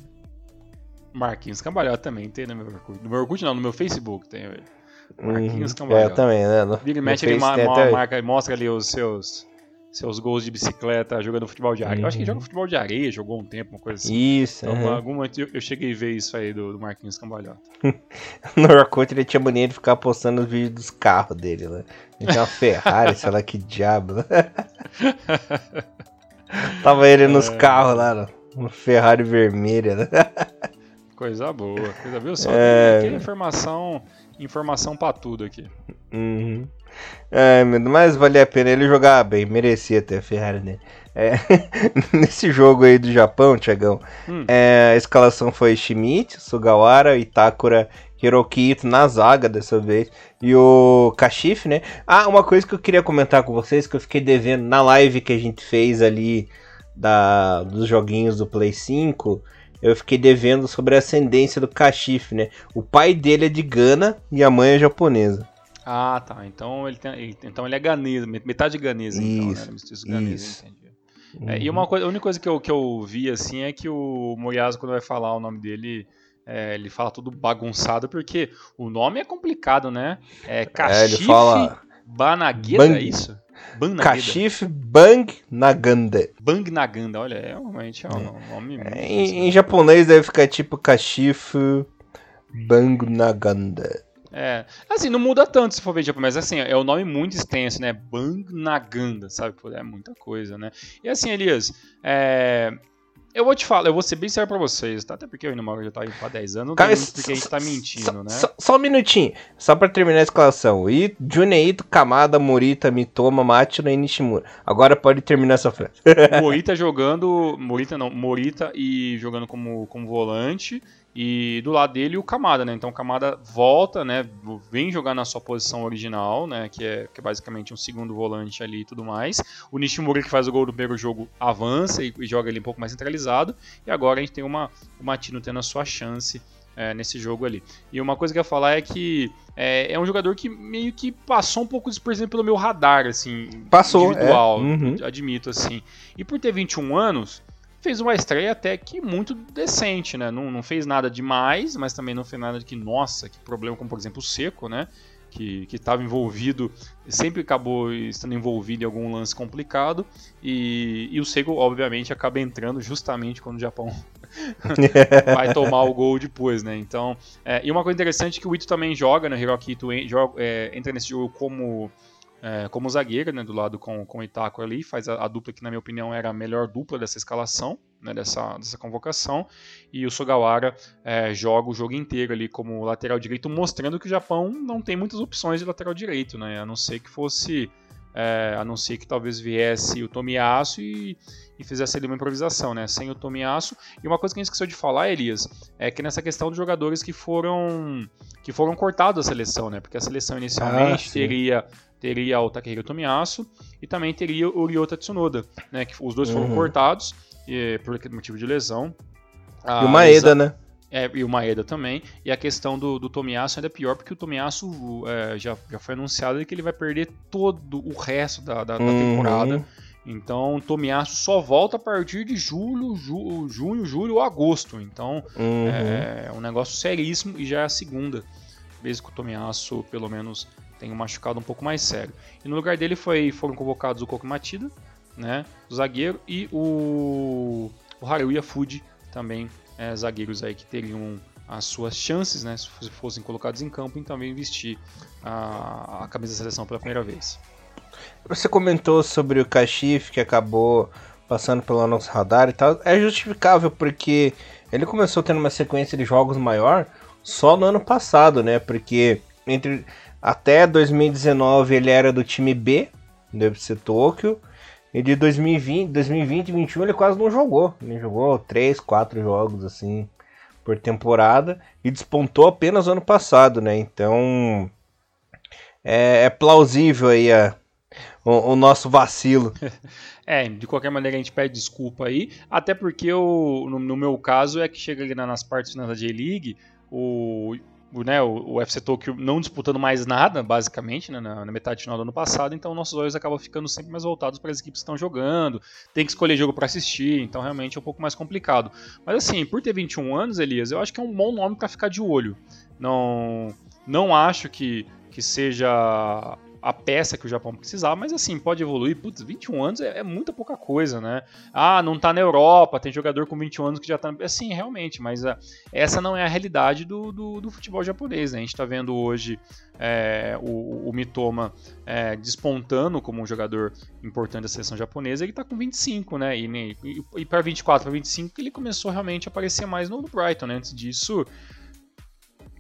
Marquinhos Cambalhota também tem no meu Orkut. No meu Orkut não, no meu Facebook tem, velho. Marquinhos uhum, Cambalhota. É, também, né? No, Vira e mete ali uma, uma marca, mostra ali os seus seus gols de bicicleta jogando futebol de areia. Uhum. Eu acho que joga futebol de areia, jogou um tempo, uma coisa assim. Isso. Então, uhum. algum momento eu, eu, cheguei a ver isso aí do, do Marquinhos Cambalhota. no Orkut ele tinha mania de ficar postando os vídeos dos carros dele, né? Ele tinha uma Ferrari, sei lá que diabo. Né? Tava ele nos é... carros lá, no, uma Ferrari vermelha, né? Coisa boa, coisa viu só? É... É informação, informação pra tudo aqui. Uhum. Mas valia a pena ele jogar bem, merecia ter a Ferrari dele. É, nesse jogo aí do Japão, Tiagão, hum. é, a escalação foi Schmidt, Sugawara, Itakura, Hirokito na zaga dessa vez. E o Kashif, né? Ah, uma coisa que eu queria comentar com vocês, que eu fiquei devendo na live que a gente fez ali da, dos joguinhos do Play 5. Eu fiquei devendo sobre a ascendência do Kashif, né? O pai dele é de Gana e a mãe é japonesa. Ah, tá. Então ele, tem, então ele é ganês, metade ganês, então, né? Mestiço ganês, isso. entendi. Uhum. É, e uma coisa, a única coisa que eu, que eu vi assim é que o Moriazo, quando vai falar o nome dele, é, ele fala tudo bagunçado, porque o nome é complicado, né? É Kashif é, fala... Banagueda, Bang... é isso? Kashif Bang Naganda. Bang Naganda, olha, é realmente é um é. nome é, em, em, japonês deve ficar tipo Kashif Bang Naganda. É, assim, não muda tanto se for ver japonês, mas assim, é um nome muito extenso, né? Bang Naganda, sabe? É muita coisa, né? E assim, Elias, é, eu vou te falar, eu vou ser bem sério pra vocês, tá? Até porque eu ainda já tá aí pra 10 anos, não Cara, porque a gente tá mentindo, só, né? Só, só, um minutinho, só pra terminar a escalação. I, Juneito, Kamada, Morita, Mitoma, Machino e Nishimura. Agora pode terminar essa frase. Morita jogando, Morita não, Morita e jogando como, como volante e do lado dele o Kamada, né? Então o Kamada volta, né? Vem jogar na sua posição original, né? Que é, que é basicamente um segundo volante ali e tudo mais. O Nishimura que faz o gol do primeiro jogo avança e, e joga ali um pouco mais centralizado. E agora a gente tem uma, o Matino tendo a sua chance é, nesse jogo ali. E uma coisa que eu ia falar é que é, é, um jogador que meio que passou um pouco exemplo pelo meu radar, assim, passou, individual, é. uhum. admito, assim. E por ter 21 anos, fez uma estreia até que muito decente, né? Não, não fez nada demais, mas também não fez nada de que, nossa, que problema, como por exemplo o Seco, né? que estava envolvido, sempre acabou estando envolvido em algum lance complicado. E, e o Seigo, obviamente, acaba entrando justamente quando o Japão vai tomar o gol depois, né? Então, é, e uma coisa interessante é que o Ito também joga, né? Hiroki Ito joga, é, entra nesse jogo como é, como zagueiro, né, do lado com, com o Itaco ali, faz a, a, dupla que, na minha opinião, era a melhor dupla dessa escalação, né, dessa, dessa convocação, e o Sugawara é, joga o jogo inteiro ali como lateral direito, mostrando que o Japão não tem muitas opções de lateral direito, né, a não ser que fosse, é, a não ser que talvez viesse o Tomiyasu e, e fizesse ali uma improvisação, né, sem o Tomiyasu. E uma coisa que a gente esqueceu de falar, Elias, é que nessa questão dos jogadores que foram que foram cortados da seleção, né, porque a seleção inicialmente ah, teria teria o Takehiro Tomiyasu e também teria o Ryota Tsunoda, né? Que os dois foram uhum. cortados e, por motivo de lesão. A e o Maeda, né? É, e o Maeda também. E a questão do, do Tomiyasu ainda é pior, porque o Tomiyasu é, já, já foi anunciado que ele vai perder todo o resto da, da, da uhum. temporada. Então, o Tomiyasu só volta a partir de julho, ju, junho, julho ou agosto. Então, uhum. é um negócio seríssimo e já é a segunda vez que o Tomiyasu, pelo menos, tem um machucado um pouco mais sério. E no lugar dele foi, foram convocados o Koki Matida, né, o zagueiro, e o, o Haruya Fuji, também é, zagueiros aí que teriam as suas chances, né, se fossem colocados em campo, em também vestir a, a camisa da seleção pela primeira vez. Você comentou sobre o Kashif que acabou passando pelo nosso radar e tal. É justificável porque ele começou tendo uma sequência de jogos maior só no ano passado, né? Porque entre até 2019 ele era do time B, deve ser Tóquio. E de 2020, 2020 e 2021 ele quase não jogou. Ele jogou 3, 4 jogos assim por temporada e despontou apenas ano passado, né? Então é, é plausível aí a, o, o, nosso vacilo. É, de qualquer maneira a gente pede desculpa aí, até porque eu, no, no meu caso é que chega ali nas partes finais da J-League, o né, o, UFC Tokyo não disputando mais nada, basicamente, né, na, na, metade final do ano passado, então nossos olhos acabam ficando sempre mais voltados para as equipes que estão jogando, tem que escolher jogo para assistir, então realmente é um pouco mais complicado. Mas assim, por ter 21 anos, Elias, eu acho que é um bom nome para ficar de olho. Não, não acho que, que seja a peça que o Japão precisava, mas assim, pode evoluir. Putz, 21 anos é, é, muita pouca coisa, né? Ah, não tá na Europa, tem jogador com 21 anos que já tá. Assim, realmente, mas uh, essa não é a realidade do, do, do, futebol japonês, né? A gente tá vendo hoje é, o, o Mitoma é, despontando como um jogador importante da seleção japonesa, ele tá com 25, né? E, e, e para 24, para 25, ele começou realmente a aparecer mais no Brighton, né? Antes disso,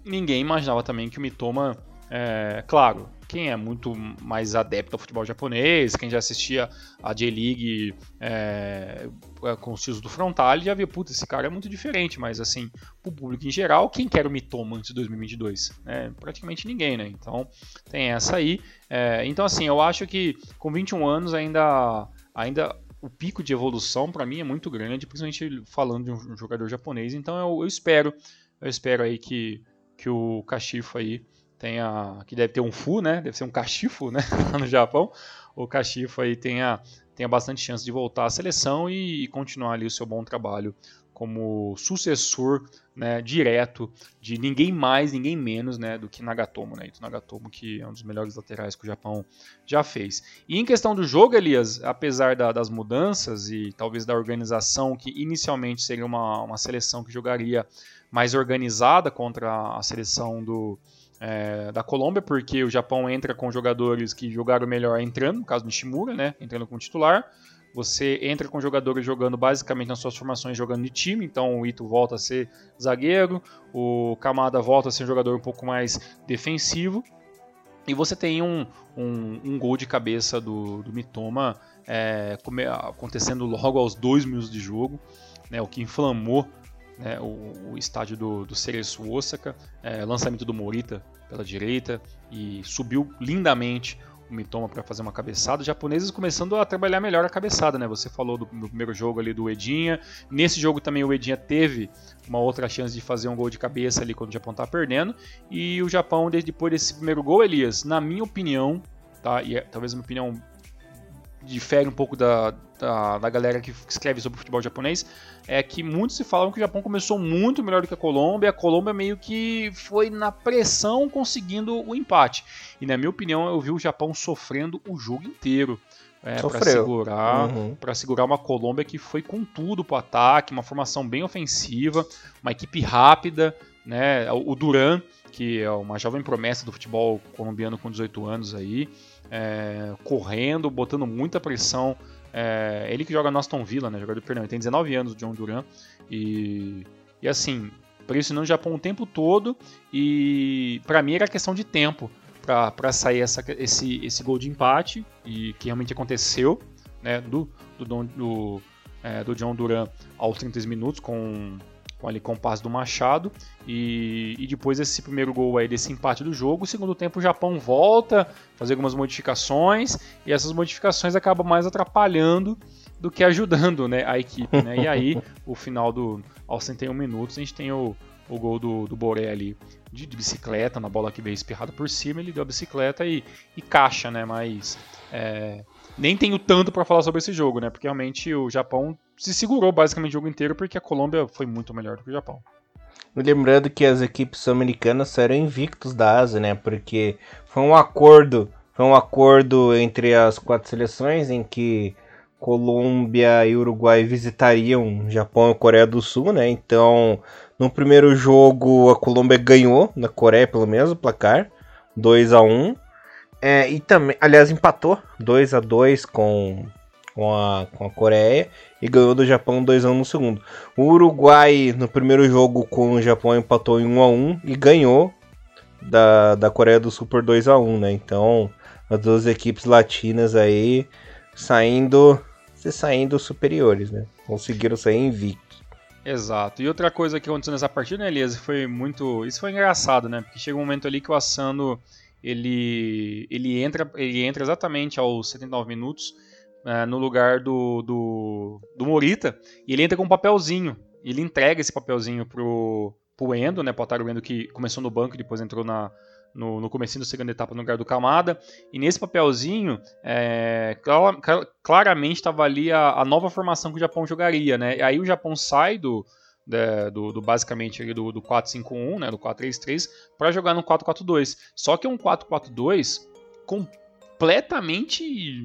ninguém imaginava também que o Mitoma. É, claro, quem é muito mais adepto ao futebol japonês, quem já assistia a J-League é, é, com os tios do frontal, já via, puta, esse cara é muito diferente, mas assim, pro público em geral, quem quer o Mitoma antes de 2022? É, praticamente ninguém, né? Então, tem essa aí. É, então, assim, eu acho que com 21 anos ainda, ainda o pico de evolução para mim é muito grande, principalmente falando de um jogador japonês. Então, eu, eu espero, eu espero aí que, que o Cachifo aí tenha, que deve ter um fu, né? Deve ser um cachifo, né? Lá no Japão. O cachifo aí tenha, tenha bastante chance de voltar à seleção e, e continuar ali o seu bom trabalho como sucessor né, direto de ninguém mais, ninguém menos né, do que Nagatomo. Né? Nagatomo que é um dos melhores laterais que o Japão já fez. E em questão do jogo, Elias, apesar da, das mudanças e talvez da organização, que inicialmente seria uma, uma seleção que jogaria mais organizada contra a seleção do, é, da Colômbia, porque o Japão entra com jogadores que jogaram melhor entrando, no caso do Nishimura, né, entrando como titular. Você entra com jogadores jogando basicamente nas suas formações jogando de time, então o Ito volta a ser zagueiro, o Kamada volta a ser um jogador um pouco mais defensivo. E você tem um, um, um gol de cabeça do, do Mitoma é, acontecendo logo aos dois minutos de jogo, né, o que inflamou né, o, o, estádio do, do Cereço Osaka, é, lançamento do Morita pela direita e subiu lindamente o Mitoma para fazer uma cabeçada. Os japoneses começando a trabalhar melhor a cabeçada, né? Você falou do, do, primeiro jogo ali do Edinha. Nesse jogo também o Edinha teve uma outra chance de fazer um gol de cabeça ali quando o Japão tá perdendo. E o Japão, depois desse primeiro gol, Elias, na minha opinião, tá? E é, talvez uma opinião difere um pouco da, da, da, galera que escreve sobre futebol japonês, é que muitos se falam que o Japão começou muito melhor do que a Colômbia, a Colômbia meio que foi na pressão conseguindo o empate. E na minha opinião, eu vi o Japão sofrendo o jogo inteiro. É, para segurar, uhum. para segurar uma Colômbia que foi com tudo pro ataque, uma formação bem ofensiva, uma equipe rápida, né? O Duran, que é uma jovem promessa do futebol colombiano com 18 anos aí, é, correndo, botando muita pressão. É, ele que joga no Aston Villa, né? Jogador perdão, ele tem 19 anos, o John Duran. E, e assim, pressionando o Japão o tempo todo. E para mim era questão de tempo para sair essa, esse, esse gol de empate, e que realmente aconteceu, né? Do, do, do, é, do John Duran aos 30 minutos com com, ali, com o passe do Machado. E, e depois esse primeiro gol aí desse empate do jogo. O segundo tempo o Japão volta, fazer algumas modificações. E essas modificações acabam mais atrapalhando do que ajudando né, a equipe. Né? E aí, o final do. aos 61 minutos, a gente tem o, o gol do, do Boré ali de, de, bicicleta, na bola que veio espirrada por cima, ele deu a bicicleta e, e caixa, né? Mas é, nem tenho tanto para falar sobre esse jogo, né? Porque realmente o Japão se segurou basicamente o jogo inteiro porque a Colômbia foi muito melhor do que o Japão. Lembrando que as equipes americanas saíram invictos da Ásia, né? Porque foi um acordo, foi um acordo entre as quatro seleções em que Colômbia e Uruguai visitariam Japão e Coreia do Sul, né? Então, no primeiro jogo a Colômbia ganhou na Coreia pelo mesmo placar, 2 a 1. É, e também, aliás, empatou 2 a 2 com com a, com a Coreia e ganhou do Japão 2x1 no segundo. O Uruguai, no primeiro jogo com o Japão, empatou em 1x1 e ganhou da, da Coreia do Sul por 2x1, né? Então, as duas equipes latinas aí saindo, saindo superiores, né? Conseguiram sair invictos. Exato. E outra coisa que aconteceu nessa partida, né, Elias, foi muito. Isso foi engraçado, né? Porque chega um momento ali que o Asano ele, ele, entra, ele entra exatamente aos 79 minutos é, no lugar do, do, do Morita, e ele entra com um papelzinho. Ele entrega esse papelzinho pro, pro Endo, né, pro Otário Endo que começou no banco e depois entrou na, no, no começo da segunda etapa no lugar do Kamada. E nesse papelzinho, é, claramente estava ali a, a, nova formação que o Japão jogaria. Né? E aí o Japão sai do, né, do, do, basicamente ali do, do 4-5-1, né, do 4-3-3, para jogar no 4-4-2. Só que é um 4-4-2 com completamente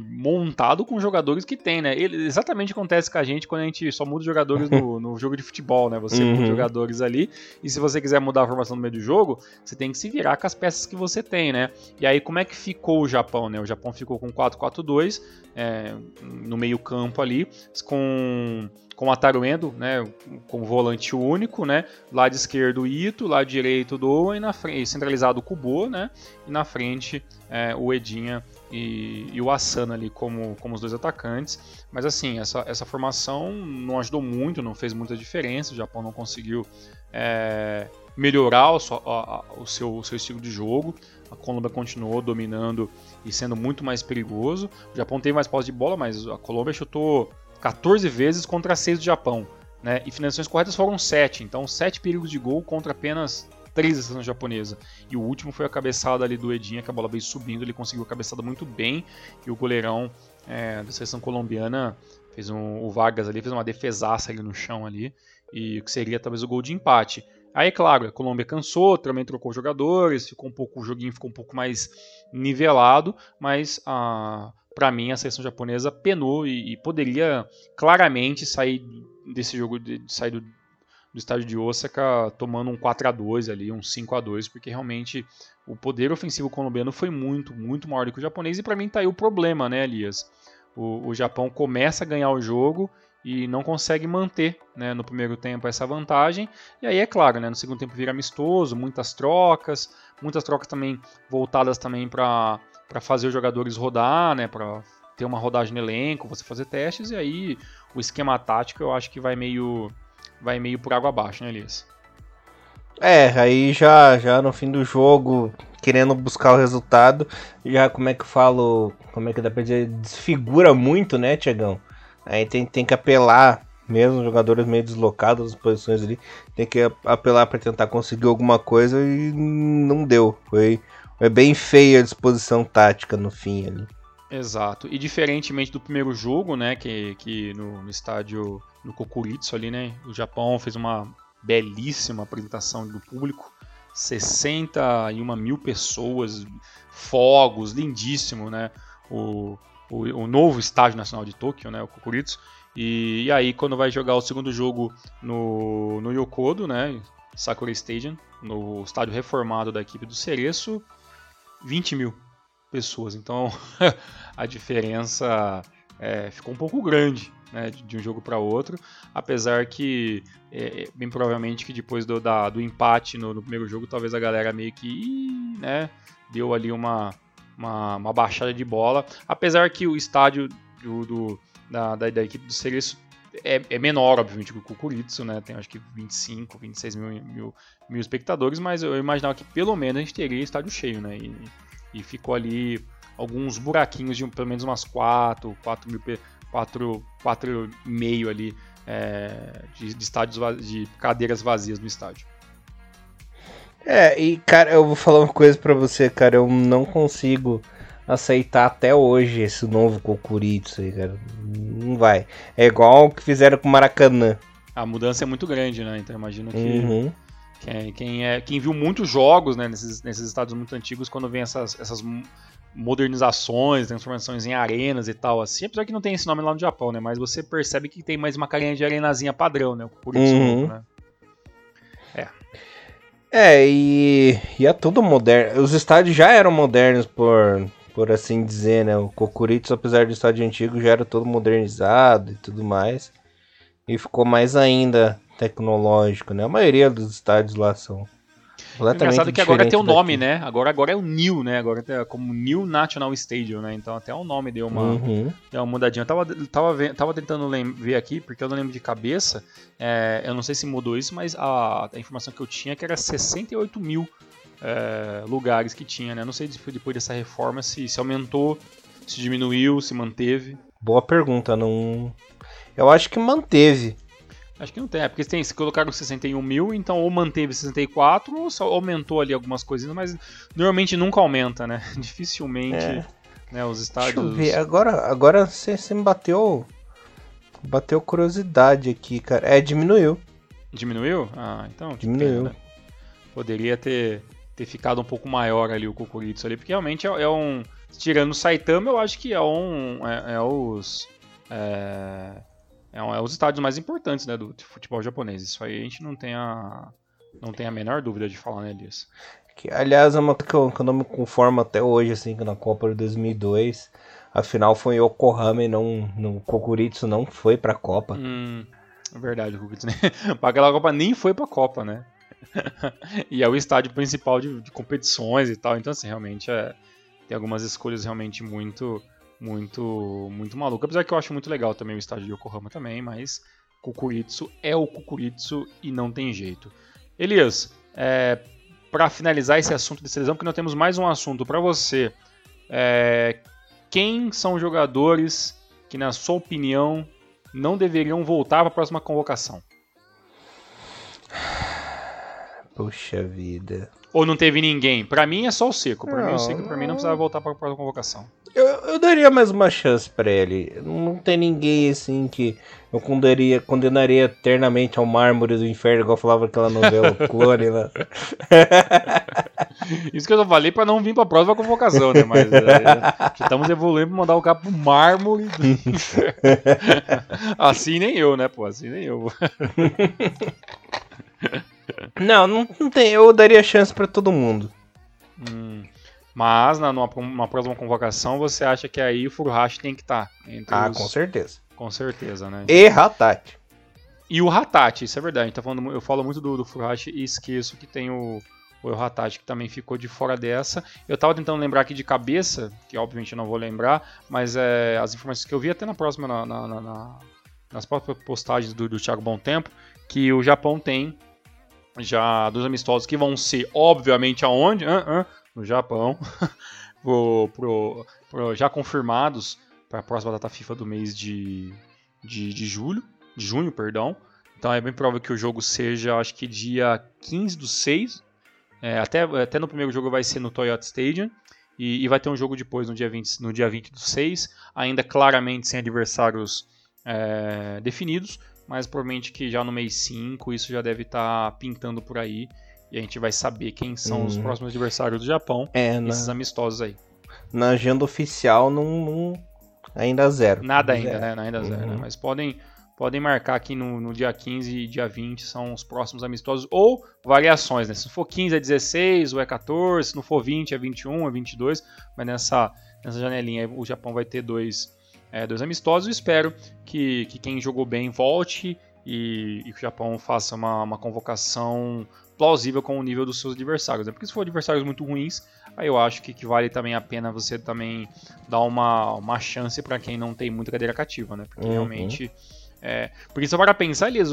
montado com jogadores que tem, né? Ele, exatamente acontece com a gente quando a gente só muda jogadores no, no jogo de futebol, né? Você uhum. muda jogadores ali, e se você quiser mudar a formação no meio do jogo, você tem que se virar com as peças que você tem, né? E aí, como é que ficou o Japão, né? O Japão ficou com 4-4-2 é, no meio campo ali, com com Ataruendo, né, com volante único, né, lado esquerdo Ito, lado direito do Owen, na frente, centralizado o Kubo, né, e na frente é, o Edinha e, e, o Asano ali como, como os dois atacantes. Mas assim, essa, essa formação não ajudou muito, não fez muita diferença. O Japão não conseguiu é, melhorar o, a, o, seu, o seu estilo de jogo. A Colômbia continuou dominando e sendo muito mais perigoso. O Japão teve mais posse de bola, mas a Colômbia chutou 14 vezes contra 6 do Japão. Né? E finalizações corretas foram 7. Então, 7 perigos de gol contra apenas três da seleção japonesa. E o último foi a cabeçada ali do Edinha, que a bola veio subindo, ele conseguiu a cabeçada muito bem. E o goleirão é, da seleção colombiana fez um, o Vargas ali, fez uma defesaça ali no chão ali. E o que seria talvez o gol de empate. Aí, claro, a Colômbia cansou, também trocou jogadores, ficou um pouco, o joguinho ficou um pouco mais nivelado, mas a, para mim a seleção japonesa penou e, e, poderia claramente sair desse jogo, de, sair do, do estádio de Osaka tomando um 4 a 2 ali, um 5 a 2 porque realmente o poder ofensivo colombiano foi muito, muito maior do que o japonês, e para mim tá aí o problema, né, Elias? O, o Japão começa a ganhar o jogo e não consegue manter né, no primeiro tempo essa vantagem. E aí é claro, né, no segundo tempo vira amistoso, muitas trocas, muitas trocas também voltadas também para fazer os jogadores rodar, né, para ter uma rodagem no elenco, você fazer testes e aí o esquema tático eu acho que vai meio vai meio por água abaixo, né, Elias? É, aí já, já no fim do jogo, querendo buscar o resultado, já como é que eu falo, como é que dá pra dizer, desfigura muito, né, Tiagão? Aí tem, tem que apelar, mesmo jogadores meio deslocados das posições ali, tem que apelar para tentar conseguir alguma coisa e não deu. Foi, foi bem feia a disposição tática no fim ali. Exato. E diferentemente do primeiro jogo, né, que, que no, no estádio no Kokuritsu ali, né, o Japão fez uma belíssima apresentação do público, 61 mil pessoas, fogos, lindíssimo, né, o, o, o novo estádio nacional de Tóquio, né, o Kokuritsu. E, e, aí quando vai jogar o segundo jogo no, no Yokodo, né, Sakura Stadium, no estádio reformado da equipe do Cereço, 20 mil pessoas. Então a diferença é, ficou um pouco grande né, de, um jogo para outro, apesar que é, é, bem provavelmente que depois do, da, do empate no, no, primeiro jogo, talvez a galera meio que né, deu ali uma, uma, uma, baixada de bola, apesar que o estádio do, do da, da, da, equipe do Cereço é, é, menor, obviamente, que o Kukuritsu, né? Tem acho que 25, 26 mil, mil, mil espectadores, mas eu imaginava que pelo menos a gente teria estádio cheio, né? E, e ficou ali alguns buraquinhos de pelo menos umas 4, 4 mil, 4, 4 meio ali é, de, de estádios de cadeiras vazias no estádio. É, e cara, eu vou falar uma coisa para você, cara, eu não consigo aceitar até hoje esse novo Kokuritsu aí, cara. Não vai. É igual o que fizeram com o Maracanã. A mudança é muito grande, né? Então imagino que uhum. quem, quem, é, quem viu muitos jogos né, nesses, nesses estados muito antigos, quando vem essas, essas modernizações, transformações em arenas e tal, assim, apesar que não tem esse nome lá no Japão, né? Mas você percebe que tem mais uma carinha de arenazinha padrão, né? Por isso, uhum. né? É. É, e, e é tudo moderno. Os estádios já eram modernos por, por assim dizer, né? O Kokuritsu, apesar do estádio antigo, já era todo modernizado e tudo mais. E ficou mais ainda tecnológico, né? A maioria dos estádios lá são Engraçado que agora tem o nome, daqui. né? Agora, agora é o New, né? Agora é como New National Stadium, né? Então até o nome deu uma, uhum. deu uma mudadinha. Eu tava, tava, tava tentando ver aqui, porque eu não lembro de cabeça. É, eu não sei se mudou isso, mas a, a informação que eu tinha é que era 68 mil é, lugares que tinha, né? Não sei se foi depois dessa reforma se, se aumentou, se diminuiu, se manteve. Boa pergunta, não. Eu acho que manteve. Acho que não tem, é porque tem, se colocaram 61 mil, então ou manteve 64 ou só aumentou ali algumas coisinhas, mas normalmente nunca aumenta, né? Dificilmente é. né, os estádios. Deixa eu ver, agora, agora você, você me bateu. Bateu curiosidade aqui, cara. É, diminuiu. Diminuiu? Ah, então. Diminuiu. Pena, né? Poderia ter, ter ficado um pouco maior ali o Kukuritsu ali, porque realmente é, é um. Tirando o Saitama, eu acho que é um. É, é os. É, é, um, é os estádios mais importantes né, do futebol japonês. Isso aí a gente não tem a, não tem a menor dúvida de falar né, disso. Que, aliás, é uma que eu, que eu não me conformo até hoje, assim, que na Copa de 2002, a final foi em Yokohama e não, no Kokuritsu não foi pra Copa. Hum, é verdade, o Kokuritsu, né? aquela Copa nem foi pra Copa, né? e é o estádio principal de, de competições e tal, então, assim, realmente é, tem algumas escolhas realmente muito muito muito maluco. Apesar que eu acho muito legal também o estádio de Yokohama também, mas Kukuritsu é o Kukuritsu e não tem jeito. Elias, é, para finalizar esse assunto de seleção, porque nós temos mais um assunto para você. É, quem são jogadores que, na sua opinião, não deveriam voltar para a próxima convocação? Puxa vida. Ou não teve ninguém? Para mim é só o Seco. Para mim o Seco para mim não precisava voltar para a convocação. Eu, eu daria mais uma chance para ele. Não tem ninguém assim que eu condenaria, condenaria eternamente ao mármore do inferno, igual falava aquela novela Clone lá. Isso que eu falei para não vir para a próxima convocação, né? Mas é, estamos evoluindo para mandar o cara pro mármore do inferno. Assim nem eu, né, pô? Assim nem eu. Não, não, não tem. Eu daria chance para todo mundo. Hum. Mas na, numa, numa próxima convocação, você acha que aí o Furuhashi tem que estar? Tá ah, os... com certeza. Com certeza, né? E Hatati. E o Hatati, isso é verdade. Tá falando, eu falo muito do, do Furuhashi e esqueço que tem o, o Hatati que também ficou de fora dessa. Eu tava tentando lembrar aqui de cabeça, que obviamente eu não vou lembrar, mas é, as informações que eu vi até na próxima, na, na, na, nas próprias postagens do, do Thiago Bom Tempo, que o Japão tem já dos amistosos que vão ser, obviamente, aonde? Uh -uh, no Japão, pro, pro, pro, já confirmados para a próxima data FIFA do mês de, de, de julho, de junho, perdão. Então é bem provável que o jogo seja, acho que dia 15 do 6. É, até, até no primeiro jogo vai ser no Toyota Stadium. E, e, vai ter um jogo depois, no dia 20, no dia 20 do 6, ainda claramente sem adversários é, definidos, mas provavelmente que já no mês 5 isso já deve estar tá pintando por aí. E a gente vai saber quem são os uhum. próximos adversários do Japão, é, na... esses amistosos aí. Na agenda oficial não, não... ainda zero. Nada ainda, zero. né? Ainda zero, né? uhum. né? Mas podem podem marcar aqui no, no, dia 15 e dia 20 são os próximos amistosos, ou variações, né? Se for 15 é 16, ou é 14, se não for 20 é 21, é 22, mas nessa, nessa janelinha o Japão vai ter dois, é, dois amistosos. espero que, que quem jogou bem volte e, e que o Japão faça uma, uma convocação plausível com o nível dos seus adversários. Né? Porque se for adversários muito ruins, aí eu acho que, que vale também a pena você também dar uma, uma chance para quem não tem muita cadeira cativa, né? Porque uhum. realmente é, porque se para pensar, Elias,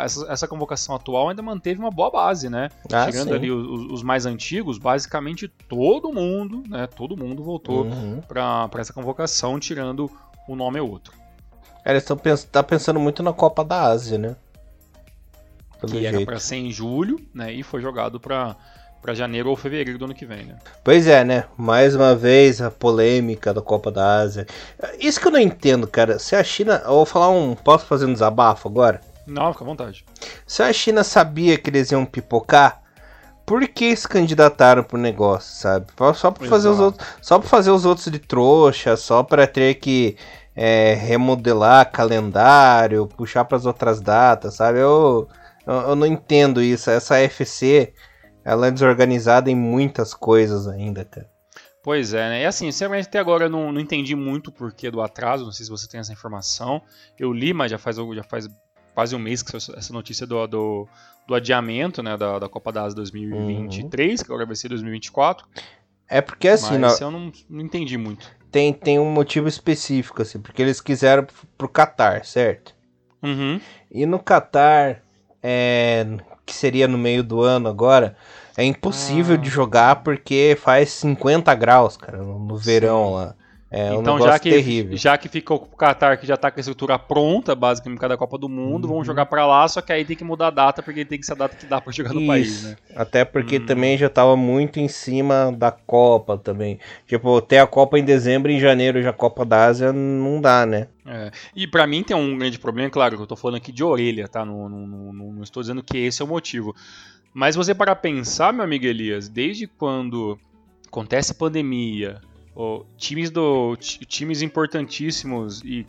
essa, essa, convocação atual ainda manteve uma boa base, né? Ah, Chegando sim. ali os, os, mais antigos, basicamente todo mundo, né? Todo mundo voltou uhum. para essa convocação, tirando um nome ou outro. É, eles estão pens tá pensando muito na Copa da Ásia, né? Pelo que jeito. era para ser em julho, né? E foi jogado para para janeiro ou fevereiro do ano que vem, né? Pois é, né? Mais uma vez a polêmica da Copa da Ásia. Isso que eu não entendo, cara. Se a China. Eu vou falar um. Posso fazer um desabafo agora? Não, fica à vontade. Se a China sabia que eles iam pipocar, por que se candidataram pro negócio, sabe? Só pra fazer os outros. Só pra fazer os outros de trouxa, só pra ter que. É, remodelar calendário, puxar para as outras datas, sabe? Eu, eu, eu não entendo isso. Essa FC ela é desorganizada em muitas coisas ainda, cara. Pois é, né? E assim, sinceramente até agora eu não, não entendi muito o porquê do atraso, não sei se você tem essa informação. Eu li, mas já faz, já faz quase um mês que essa notícia do, do, do adiamento né, da, da Copa da Ásia 2023, uhum. que agora vai ser 2024. É porque assim, mas não, eu não, não entendi muito. Tem, tem um motivo específico, assim, porque eles quiseram pro Qatar, certo? Uhum. E no Qatar, é, que seria no meio do ano agora, é impossível ah. de jogar porque faz 50 graus, cara, no verão Sim. lá. É então, um já que, terrível. já que ficou o Qatar, que já tá com a estrutura pronta, basicamente, cada Copa do Mundo, uhum. vão jogar para lá, só que aí tem que mudar a data, porque tem que ser a data que dá para jogar no Isso. país, né? Até porque hum. também já tava muito em cima da Copa também. Tipo, ter a Copa em dezembro e em janeiro já a Copa da Ásia não dá, né? É. E para mim tem um grande problema, claro, que eu tô falando aqui de orelha, tá? Não, não, não, não estou dizendo que esse é o motivo. Mas você para pensar, meu amigo Elias, desde quando acontece a pandemia, oh, times, do, times importantíssimos e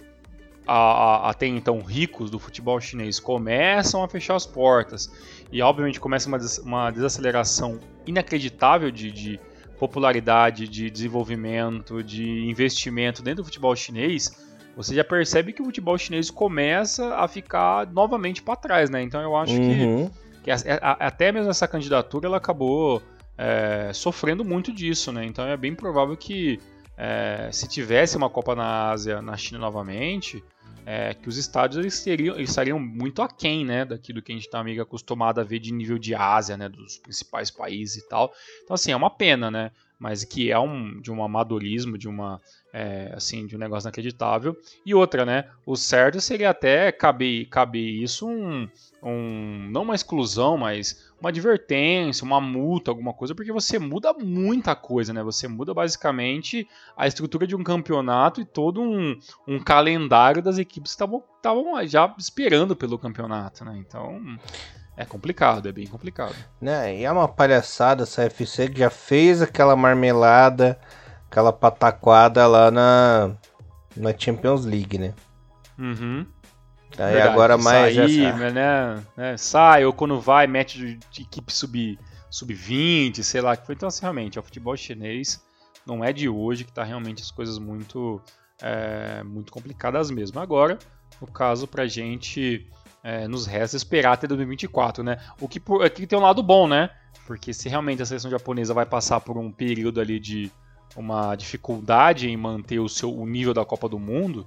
até então ricos do futebol chinês começam a fechar as portas e obviamente começa uma, des, uma desaceleração inacreditável de, de, popularidade, de desenvolvimento, de investimento dentro do futebol chinês, você já percebe que o futebol chinês começa a ficar novamente para trás, né? Então eu acho uhum. que, que a, a, até mesmo essa candidatura ela acabou é, sofrendo muito disso, né? Então é bem provável que é, se tivesse uma Copa na Ásia, na China novamente, é, que os estádios eles, teriam, eles estariam muito aquém né, daquilo que a gente está meio acostumado a ver de nível de Ásia, né, dos principais países e tal. Então, assim, é uma pena, né? Mas que é um, de um amadorismo, de uma é, assim, de um negócio inacreditável. E outra, né? O certo seria até caber, caber isso um, um. Não uma exclusão, mas uma advertência, uma multa, alguma coisa, porque você muda muita coisa, né? Você muda basicamente a estrutura de um campeonato e todo um, um calendário das equipes que estavam já esperando pelo campeonato, né? Então. É complicado, é bem complicado. Né, e é uma palhaçada essa FC que já fez aquela marmelada aquela pataquada lá na, na Champions League, né? Uhum. Aí Verdade, agora mais sair, essa... né, né, sai, ou quando vai, mete de equipe sub, sub-20, sei lá. Então, assim, realmente, o futebol chinês não é de hoje que tá realmente as coisas muito, é, muito complicadas mesmo. Agora, no caso, pra gente, é, nos resta esperar até 2024, né? O que aqui tem um lado bom, né? Porque se realmente a seleção japonesa vai passar por um período ali de uma dificuldade em manter o seu o nível da Copa do Mundo,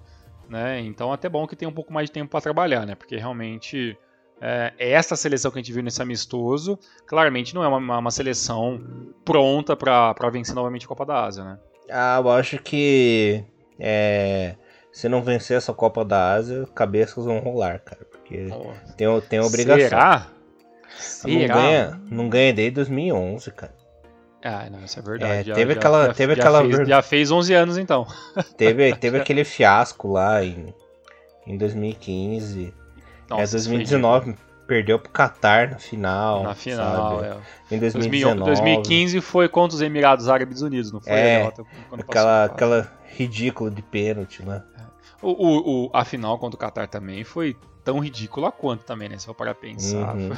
né? Então é até bom que tenha um pouco mais de tempo para trabalhar, né? Porque realmente é, essa seleção que a gente viu nesse amistoso, claramente não é uma, uma seleção pronta para vencer novamente a Copa da Ásia, né? Ah, eu acho que é, se não vencer essa Copa da Ásia, cabeças vão rolar, cara, porque oh. tem, tem obrigação. Será? Será? Não ganha, não ganha desde 2011, cara. Ah, não, isso é verdade. É, já, teve já, aquela, já, teve aquela fez, já fez 11 anos então. Teve, teve aquele fiasco lá em, em 2015. Nossa, é 2019 perdeu pro Qatar na final. Na final, sabe? é. Em 2019. 2015 foi contra os Emirados Árabes Unidos, não foi? É, aquela, aquela ridícula de pênalti, né? O, o, o, a final contra o Qatar também foi tão ridícula quanto também, né? Só para pensar. Uhum.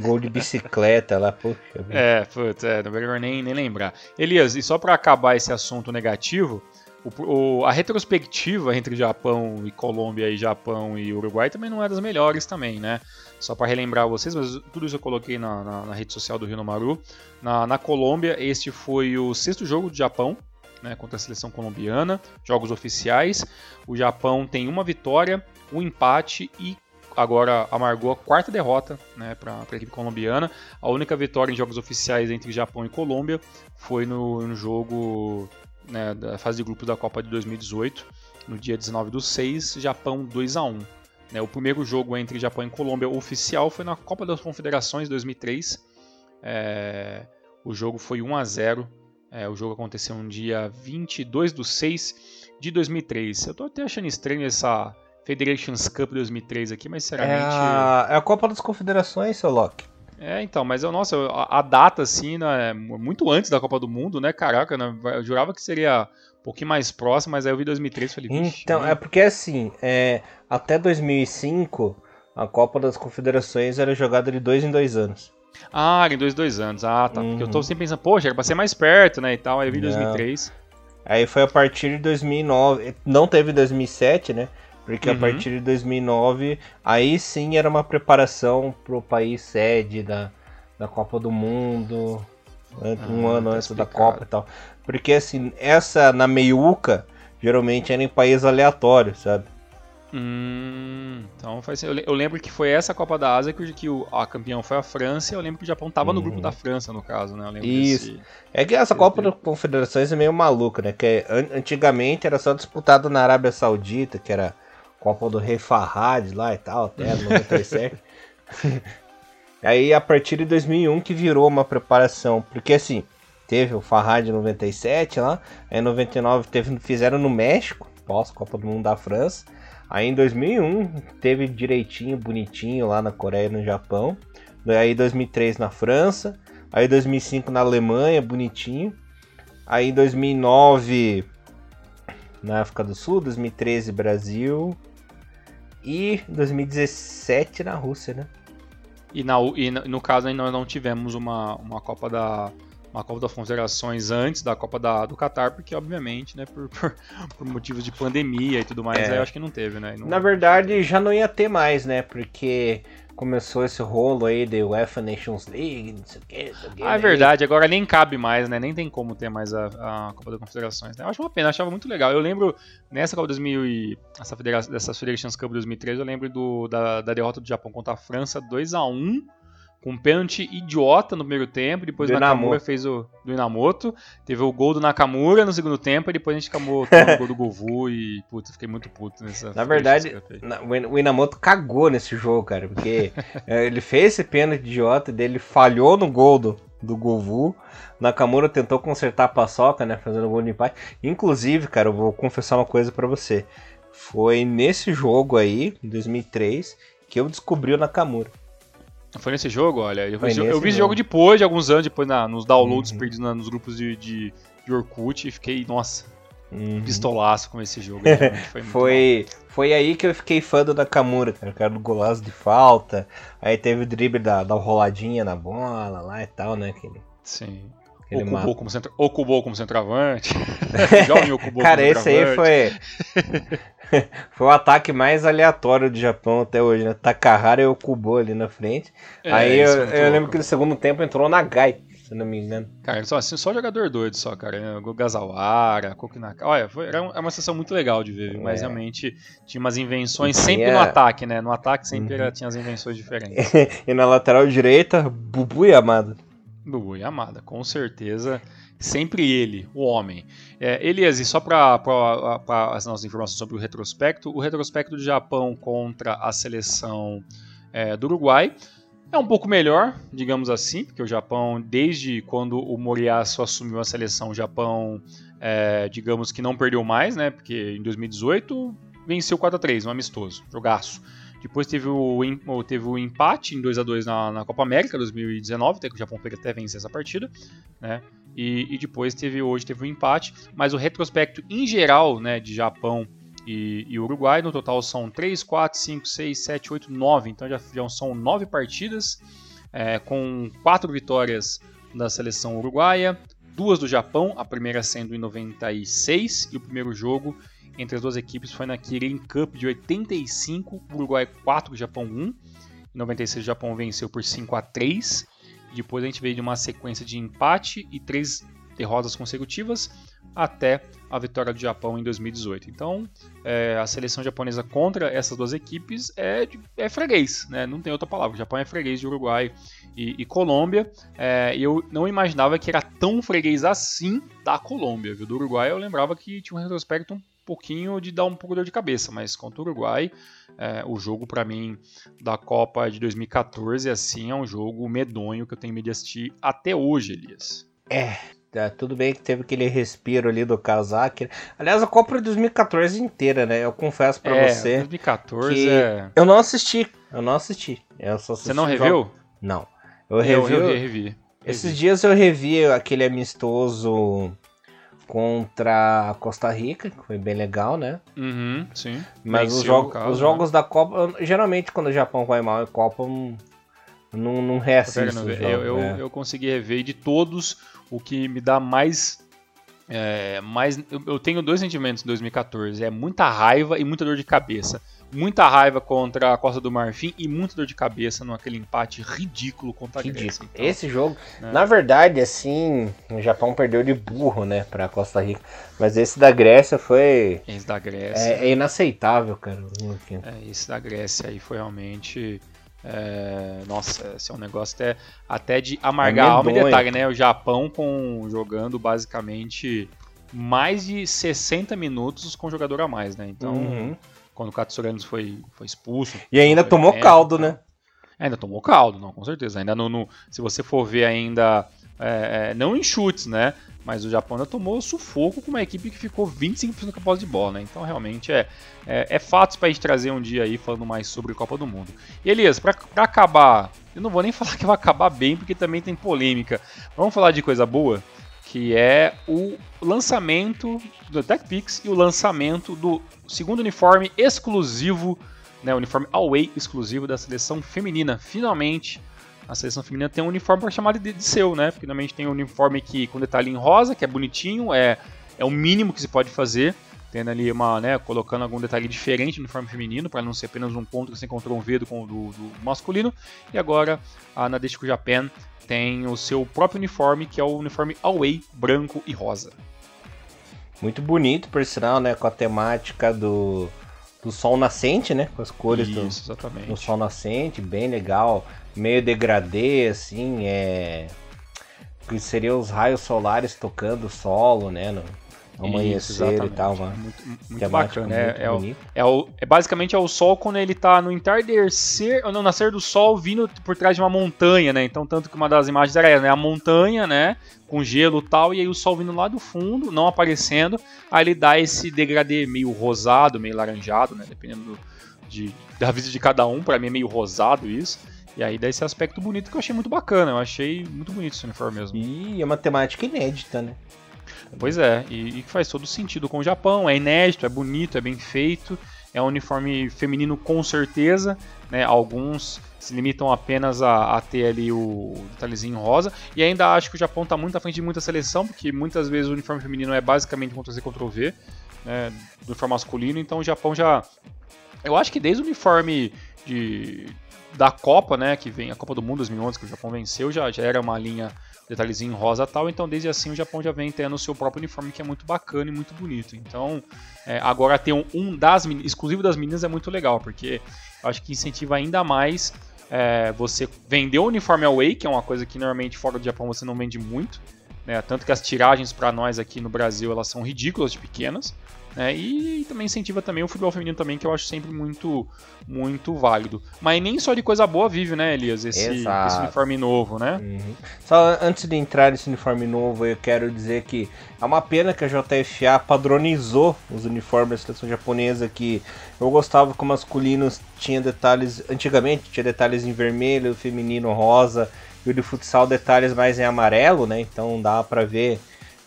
Gol de bicicleta lá, poxa. É, putz, é, não melhor nem, nem lembrar. Elias, e só para acabar esse assunto negativo, o, o, a retrospectiva entre Japão e Colômbia e Japão e Uruguai também não é das melhores também, né? Só para relembrar vocês, mas tudo isso eu coloquei na, na, na rede social do Rio Maru. Na, na Colômbia, este foi o sexto jogo de Japão, né, contra a seleção colombiana, jogos oficiais. O Japão tem uma vitória, um empate e agora amargou a quarta derrota né, para a equipe colombiana. A única vitória em jogos oficiais entre Japão e Colômbia foi no, no jogo né, da fase de grupos da Copa de 2018, no dia 19 do 6, Japão 2 a 1 né, O primeiro jogo entre Japão e Colômbia oficial foi na Copa das Confederações 2003. É, o jogo foi 1 a 0 é, o jogo aconteceu no dia 22 do 6 de 2003. Eu estou até achando estranho essa Federations Cup 2003 aqui, mas sinceramente. É a, é a Copa das Confederações, seu Loki. É, então, mas eu, nossa, a, a, data, assim, né, muito antes da Copa do Mundo, né? Caraca, né, eu jurava que seria um pouquinho mais próximo, mas aí eu vi 2003 e falei, Então, né? é porque assim, é, até 2005, a Copa das Confederações era jogada de dois em dois anos. Ah, em dois, dois anos. Ah, tá. Uhum. Porque eu tô uhum. sempre pensando, poxa, era pra ser mais perto, né, e tal. Aí eu vi 2003. Aí foi a partir de 2009. Não teve 2007, né? Porque uhum. a partir de 2009, aí sim era uma preparação pro país sede da, da Copa do Mundo. Um ah, ano tá antes explicado. da Copa e tal. Porque assim, essa na meiuca, geralmente era em país aleatório, sabe? Hum, então faz eu lembro que foi essa Copa da Ásia que, que o, a campeão foi a França. Eu lembro que o Japão tava no grupo uhum. da França, no caso, né? Isso. Desse, é que essa Copa das Confederações é meio maluca, né? Que antigamente era só disputado na Arábia Saudita, que era Copa do Rei Farhad lá e tal, até 97. Aí a partir de 2001 que virou uma preparação, porque assim, teve o Farhad 97 lá, em 99 teve, fizeram no México, pós Copa do Mundo da França. Aí em 2001 teve direitinho, bonitinho lá na Coreia e no Japão. Aí 2003 na França. Aí 2005 na Alemanha, bonitinho. Aí 2009 na África do Sul, 2013 Brasil e 2017 na Rússia, né? E, na, e no caso nós não tivemos uma, uma Copa da uma Copa das Confederações antes da Copa da, do Qatar, porque obviamente, né, por, por, por motivos de pandemia e tudo mais, é. aí eu acho que não teve, né? Não... Na verdade, já não ia ter mais, né? Porque começou esse rolo aí de UEFA Nations League, não sei o que, não sei o que. Ah, é verdade, agora nem cabe mais, né? Nem tem como ter mais a, a Copa das Confederações. Né? Eu acho uma pena, eu achava muito legal. Eu lembro, nessa Copa 2000 e essa federação, dessas Federations Cup 2013, eu lembro do, da, da derrota do Japão contra a França 2 a 1 com um pênalti idiota no primeiro tempo, depois o Nakamura fez o do Inamoto, teve o gol do Nakamura no segundo tempo, e depois a gente acabou o gol do Govu e, puta, fiquei muito puto nessa Na verdade, na, o Inamoto cagou nesse jogo, cara, porque é, ele fez esse pênalti idiota dele falhou no gol do, do Govu. Nakamura tentou consertar a paçoca, né, fazendo o gol de empate. Inclusive, cara, eu vou confessar uma coisa para você. Foi nesse jogo aí, em 2003, que eu descobri o Nakamura. Foi nesse jogo, olha. Eu, vi, eu vi esse jogo depois, de alguns anos, depois na, nos downloads uhum. perdidos na, nos grupos de, de, de Orkut e fiquei, nossa, uhum. pistolaço com esse jogo. Foi, foi, foi, aí que eu fiquei fã do Nakamura, cara. cara do golaço de falta. Aí teve o drible da, da roladinha na bola lá e tal, né? Aquele, Sim. Okubou como, centro, Okubou como centroavante. Cara, esse aí foi. foi o ataque mais aleatório do Japão até hoje, né? Takahara e Okubo ali na frente. É, aí eu, eu lembro que no segundo tempo entrou Nagai, se não me engano. Cara, só, assim, só jogador doido só, cara. O Gazawara, Kokinaka. Olha, foi, era uma sessão muito legal de ver, mas é. realmente tinha umas invenções sempre no ataque, né? No ataque sempre uhum. tinha as invenções diferentes. e na lateral direita, Bubu e Amado. Bubu Yamada, com certeza. Sempre ele, o homem. É, Elias, e só para as nossas informações sobre o retrospecto, o retrospecto do Japão contra a seleção é, do Uruguai é um pouco melhor, digamos assim, porque o Japão, desde quando o Moriyasu assumiu a seleção, o Japão, é, digamos que não perdeu mais, né? Porque em 2018 venceu 4 a 3 um amistoso, jogaço. Depois teve o, teve o empate em 2 a 2 na, na Copa América 2019, até que o Japão até vencer essa partida, né? E, e, depois teve hoje teve o empate, mas o retrospecto em geral, né, de Japão e, e Uruguai, no total são 3, 4, 5, 6, 7, 8, 9, então já, já são 9 partidas, é, com 4 vitórias da seleção uruguaia, duas do Japão, a primeira sendo em 96 e o primeiro jogo entre as duas equipes foi na Kirin Cup de 85, Uruguai 4, Japão 1. Em 96 o Japão venceu por 5 a 3. Depois a gente veio de uma sequência de empate e três derrotas consecutivas até a vitória do Japão em 2018. Então, é, a seleção japonesa contra essas duas equipes é, é freguês, né? não tem outra palavra. O Japão é freguês de Uruguai e, e Colômbia. É, eu não imaginava que era tão freguês assim da Colômbia. Viu? Do Uruguai eu lembrava que tinha um retrospecto pouquinho de dar um pouco de dor de cabeça, mas contra o Uruguai, é, o jogo para mim da Copa de 2014 assim é um jogo medonho que eu tenho medo de assistir até hoje, Elias. É, é, tudo bem que teve aquele respiro ali do Kazak. Aliás, a Copa de 2014 inteira, né? Eu confesso para é, você. 2014 que é... Eu não assisti. Eu não assisti. Eu só assisti você não reviu? Não. Eu revi. Eu, eu revi. Esses dias eu revi aquele amistoso contra a Costa Rica, que foi bem legal, né? Uhum, sim. Mas os, jogo, caso, os, jogos né? da Copa, geralmente quando o Japão vai mal em Copa, não, não reassisto. Eu, eu, eu, né? eu consegui rever de todos o que me dá mais. É, mais eu tenho dois sentimentos em 2014: é muita raiva e muita dor de cabeça muita raiva contra a Costa do Marfim e muita dor de cabeça naquele empate ridículo contra a Grécia. Então, Esse jogo, né? na verdade, assim, o Japão perdeu de burro, né, pra Costa Rica. Mas esse da Grécia foi. Esse da Grécia. É, é inaceitável, cara. É, esse da Grécia aí foi realmente. É, nossa, esse é um negócio até, até de amargar é a alma e detalhe, né? O Japão com, jogando basicamente mais de 60 minutos com jogador a mais, né? Então. Uhum quando o Katsurano foi, foi expulso. E ainda tomou caldo, né? Ainda tomou caldo, não, com certeza. Ainda no, no se você for ver ainda, é, é, não em chutes, né? Mas o Japão ainda tomou sufoco com uma equipe que ficou 25% com a posse de bola, né? Então realmente é, é, é fatos para a gente trazer um dia aí falando mais sobre Copa do Mundo. E Elias, para acabar, eu não vou nem falar que vai acabar bem, porque também tem polêmica. Vamos falar de coisa boa? que é o lançamento do TechPix e o lançamento do segundo uniforme exclusivo, né, uniforme away exclusivo da seleção feminina. Finalmente, a seleção feminina tem um uniforme chamar de, de seu, né? Finalmente tem um uniforme que com detalhe em rosa, que é bonitinho, é, é o mínimo que se pode fazer. Tendo ali uma, né, colocando algum detalhe diferente no uniforme feminino, para não ser apenas um ponto que você encontrou um V do, do, do masculino. E agora a Nadeshiko Japan tem o seu próprio uniforme, que é o uniforme away branco e rosa. Muito bonito, por sinal, né? Com a temática do, do sol nascente, né? Com as cores Isso, do, exatamente. do sol nascente, bem legal. Meio degradê, assim, é. Que seriam os raios solares tocando o solo, né? No, amanhecer Isso, e tal, uma muito, muito bacana. É, é, o, é, o, é, basicamente é o sol quando ele tá no entardecer, ou no nascer do sol vindo por trás de uma montanha, né? Então, tanto que uma das imagens era né? a montanha, né? Com gelo e tal, e aí o sol vindo lá do fundo, não aparecendo, aí ele dá esse degradê meio rosado, meio laranjado, né? Dependendo do, de, da visita de cada um, para mim é meio rosado isso. E aí dá esse aspecto bonito que eu achei muito bacana, eu achei muito bonito esse uniforme mesmo. E é uma temática inédita, né? Pois é, e, e faz todo sentido com o Japão, é inédito, é bonito, é bem feito, é um uniforme feminino com certeza, né? Alguns se limitam apenas a, a, ter ali o detalhezinho rosa. E ainda acho que o Japão está muito à frente de muita seleção, porque muitas vezes o uniforme feminino é basicamente Ctrl-C, Ctrl-V, né, do uniforme masculino. Então o Japão já. Eu acho que desde o uniforme de, da Copa, né, que vem a Copa do Mundo 2011, que o Japão venceu, já, já era uma linha detalhezinho rosa tal. Então, desde assim, o Japão já vem tendo o seu próprio uniforme, que é muito bacana e muito bonito. Então, é, agora ter um, um das exclusivo das meninas é muito legal, porque eu acho que incentiva ainda mais é, você vender o uniforme away, que é uma coisa que normalmente fora do Japão você não vende muito. Né? Tanto que as tiragens para nós aqui no Brasil elas são ridículas de pequenas. Né? E, e, também incentiva também o futebol feminino também, que eu acho sempre muito muito válido. Mas nem só de coisa boa vive, né, Elias, esse, esse uniforme novo, né? Uhum. Só antes de entrar nesse uniforme novo, eu quero dizer que é uma pena que a JFA padronizou os uniformes da seleção japonesa, que eu gostava que o masculino tinha detalhes, antigamente tinha detalhes em vermelho, o feminino rosa, e o de futsal detalhes mais em amarelo, né? Então dá para ver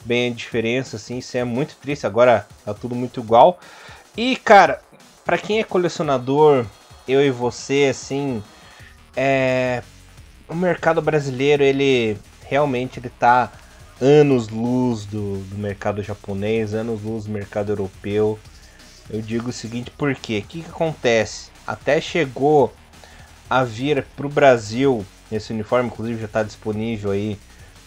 bem a diferença, assim, isso é muito triste, agora tá tudo muito igual. E, cara, para quem é colecionador, eu e você, assim, é... o mercado brasileiro, ele realmente ele tá anos luz do, do mercado japonês, anos luz do mercado europeu. Eu digo o seguinte, por quê? O que, que acontece? Até chegou a vir para o Brasil esse uniforme, inclusive já está disponível aí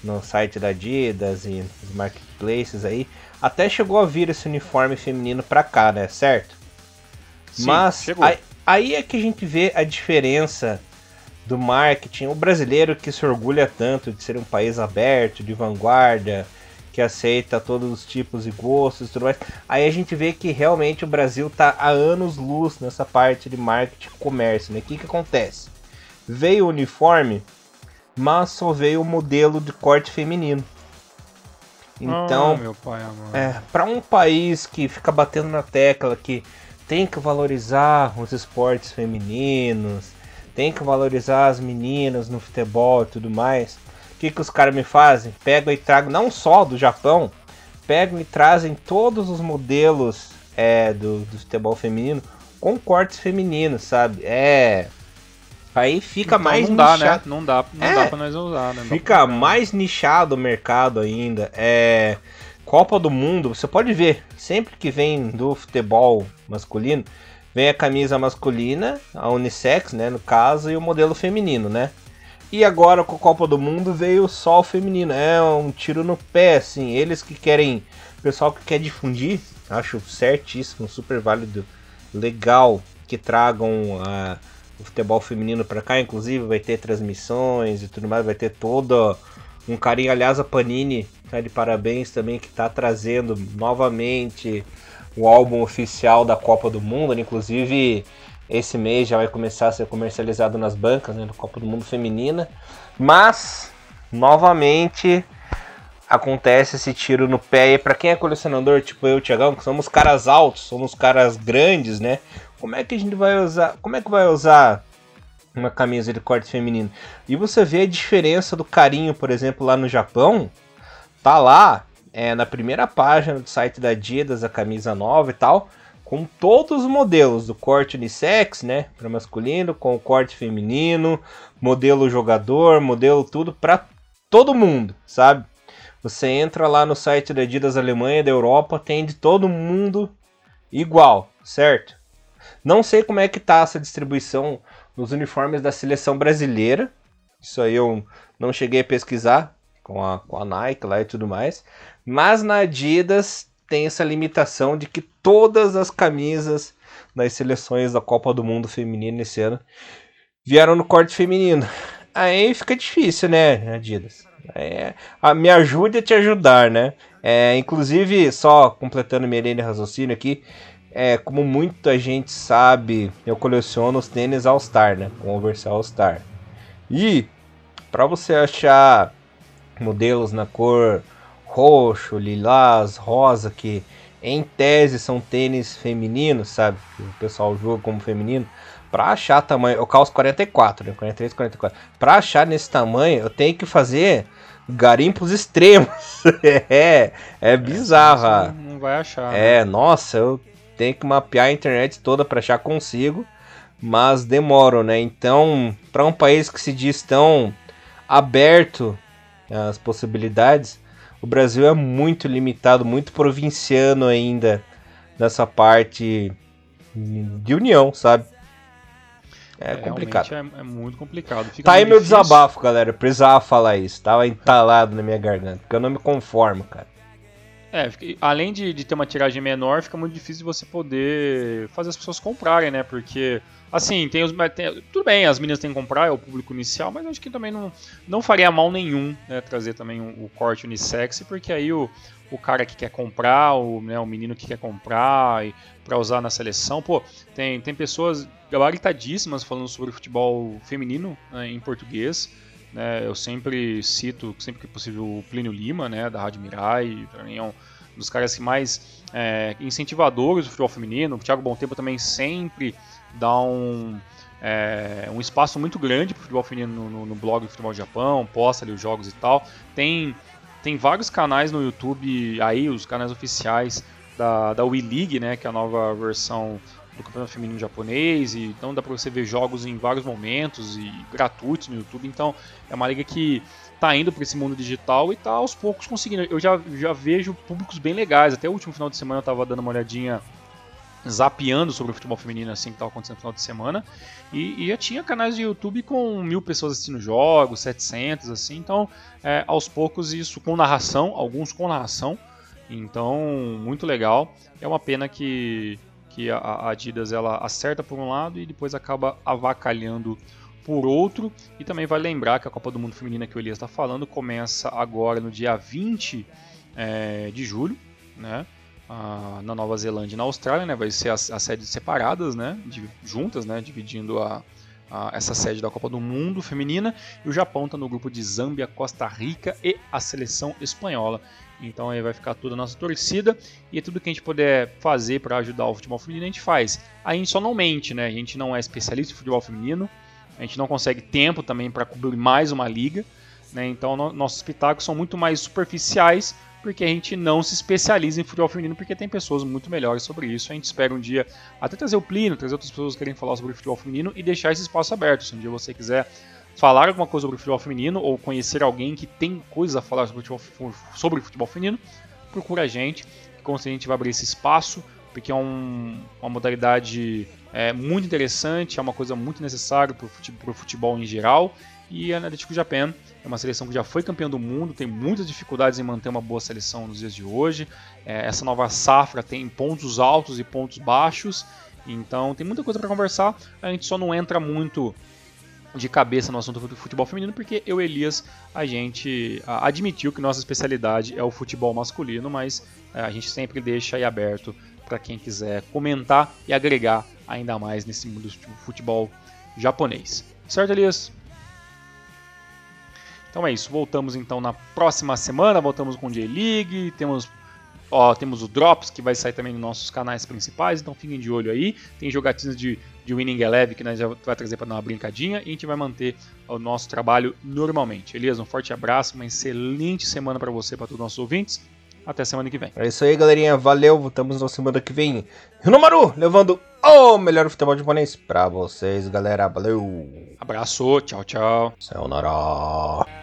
no site da Adidas e nos marketplaces aí. Até chegou a vir esse uniforme feminino para cá, né? Certo? Sim, Mas aí, aí é que a gente vê a diferença do marketing. O brasileiro que se orgulha tanto de ser um país aberto, de vanguarda, que aceita todos os tipos e gostos e tudo mais. Aí a gente vê que realmente o Brasil está há anos luz nessa parte de marketing e comércio. Né? O que, que acontece? Veio o uniforme, mas só veio o modelo de corte feminino. Então, pai, é, para um país que fica batendo na tecla que tem que valorizar os esportes femininos, tem que valorizar as meninas no futebol e tudo mais, o que, que os caras me fazem? Pegam e tragam, não só do Japão, pegam e trazem todos os modelos é, do, do futebol feminino com cortes femininos, sabe? É Aí fica então mais não dá, né? Não dá, não é, dá pra nós usar, né? Fica mais nichado o mercado ainda. É. Copa do Mundo, você pode ver, sempre que vem do futebol masculino, vem a camisa masculina, a unissex, né, no caso, e o modelo feminino, né? E agora com a Copa do Mundo veio só o feminino. É um tiro no pé, assim. Eles que querem, o pessoal que quer difundir, acho certíssimo, super válido, legal que tragam a o futebol feminino para cá, inclusive vai ter transmissões e tudo mais, vai ter todo um carinho. Aliás, a Panini tá de parabéns também que está trazendo novamente o álbum oficial da Copa do Mundo, né? inclusive esse mês já vai começar a ser comercializado nas bancas né, da Copa do Mundo Feminina. Mas, novamente, acontece esse tiro no pé. E para quem é colecionador, tipo eu, Tiagão, que somos caras altos, somos caras grandes, né? Como é que a gente vai usar? Como é que vai usar uma camisa de corte feminino? E você vê a diferença do carinho, por exemplo, lá no Japão. Tá lá, é, na primeira página do site da Adidas, a camisa nova e tal, com todos os modelos do corte unissex, né, para masculino, com o corte feminino, modelo jogador, modelo tudo para todo mundo, sabe? Você entra lá no site da Adidas Alemanha, da Europa, tem de todo mundo igual, certo? Não sei como é que tá essa distribuição nos uniformes da seleção brasileira. Isso aí eu não cheguei a pesquisar com a, com a Nike lá e tudo mais. Mas na Adidas tem essa limitação de que todas as camisas das seleções da Copa do Mundo feminino esse ano vieram no corte feminino. Aí fica difícil, né, Adidas? É, a, me ajude a te ajudar, né? É, inclusive, só completando minha linha de raciocínio aqui, é, como muita gente sabe, eu coleciono os tênis All Star, né? Converse All Star. E para você achar modelos na cor roxo, lilás, rosa, que em tese são tênis femininos, sabe? Que o pessoal julga como feminino. Pra achar tamanho, eu calço 44, né? 43, 44. Pra achar nesse tamanho, eu tenho que fazer garimpos extremos. é, é bizarro. Não vai achar. É, né? nossa, eu tem que mapear a internet toda para achar consigo, mas demoram, né? Então, para um país que se diz tão aberto às possibilidades, o Brasil é muito limitado, muito provinciano ainda nessa parte de união, sabe? É, é complicado. É, é, muito complicado. Fica tá aí meu difícil. desabafo, galera. Eu precisava falar isso. Tava entalado na minha garganta. Porque eu não me conformo, cara. É, além de, de ter uma tiragem menor, fica muito difícil você poder fazer as pessoas comprarem, né? Porque, assim, tem os. Tem, tudo bem, as meninas têm que comprar, é o público inicial, mas acho que também não, não faria mal nenhum, né? Trazer também o corte unissex, porque aí o, o cara que quer comprar, o, né, o menino que quer comprar para usar na seleção. Pô, tem, tem pessoas gabaritadíssimas falando sobre futebol feminino né, em português. Né? Eu sempre cito, sempre que possível, o Plínio Lima, né, da Rádio Mirai, para mim é um dos caras que mais é, incentivadores do futebol feminino. O Thiago Bom Tempo também sempre dá um, é, um espaço muito grande para o futebol feminino no, no, no, blog do Futebol do Japão, posta ali os jogos e tal. Tem, tem vários canais no YouTube aí, os canais oficiais da, da Wii League, né, que é a nova versão do campeonato feminino japonês, e então dá para você ver jogos em vários momentos e gratuitos no YouTube. Então é uma liga que está indo para esse mundo digital e está aos poucos conseguindo. Eu já, já vejo públicos bem legais. Até o último final de semana eu estava dando uma olhadinha zapeando sobre o futebol feminino assim que estava acontecendo no final de semana e, e, já tinha canais de YouTube com mil pessoas assistindo jogos, 700 assim, então é, aos poucos isso com narração, alguns com narração, então muito legal. É uma pena que que a Adidas ela acerta por um lado e depois acaba avacalhando por outro. E também vai lembrar que a Copa do Mundo Feminina que o Elias está falando começa agora no dia 20 é, de julho, né? Ah, na Nova Zelândia e na Austrália, né? Vai ser as, as sedes separadas, né? De, juntas, né? Dividindo a, a, essa sede da Copa do Mundo Feminina. E o Japão está no grupo de Zâmbia, Costa Rica e a seleção espanhola. Então aí vai ficar toda a nossa torcida e tudo que a gente puder fazer para ajudar o futebol feminino a gente faz. A gente só não mente, né? A gente não é especialista em futebol feminino, a gente não consegue tempo também para cobrir mais uma liga, né? Então no, nossos pitacos são muito mais superficiais porque a gente não se especializa em futebol feminino porque tem pessoas muito melhores sobre isso. A gente espera um dia até trazer o Plínio, trazer outras pessoas que querem falar sobre futebol feminino e deixar esse espaço aberto. Se um dia você quiser falar alguma coisa sobre futebol feminino ou conhecer alguém que tem coisas a falar sobre futebol, sobre futebol feminino, procura a gente, que com a gente vai abrir esse espaço, porque é um, uma modalidade é, muito interessante, é uma coisa muito necessária para o futebol em geral. E a Atlético Japan é uma seleção que já foi campeã do mundo, tem muitas dificuldades em manter uma boa seleção nos dias de hoje. É, essa nova safra tem pontos altos e pontos baixos, então tem muita coisa para conversar. A gente só não entra muito de cabeça no assunto do futebol feminino, porque eu Elias, a gente admitiu que nossa especialidade é o futebol masculino, mas é, a gente sempre deixa aí aberto para quem quiser comentar e agregar ainda mais nesse mundo do futebol japonês. Certo, Elias? Então é isso, voltamos então na próxima semana, voltamos com o J-League, temos temos o Drops, que vai sair também nos nossos canais principais, então fiquem de olho aí. Tem jogatinas de, de Winning Eleven que nós já vai trazer para dar uma brincadinha e a gente vai manter o nosso trabalho normalmente. Elias, um forte abraço, uma excelente semana para você, para todos os nossos ouvintes. Até semana que vem. É isso aí, galerinha. Valeu. Voltamos na semana que vem. Rinomaru, levando o melhor futebol japonês para vocês, galera. Valeu. Abraço. Tchau, tchau. Sayonara.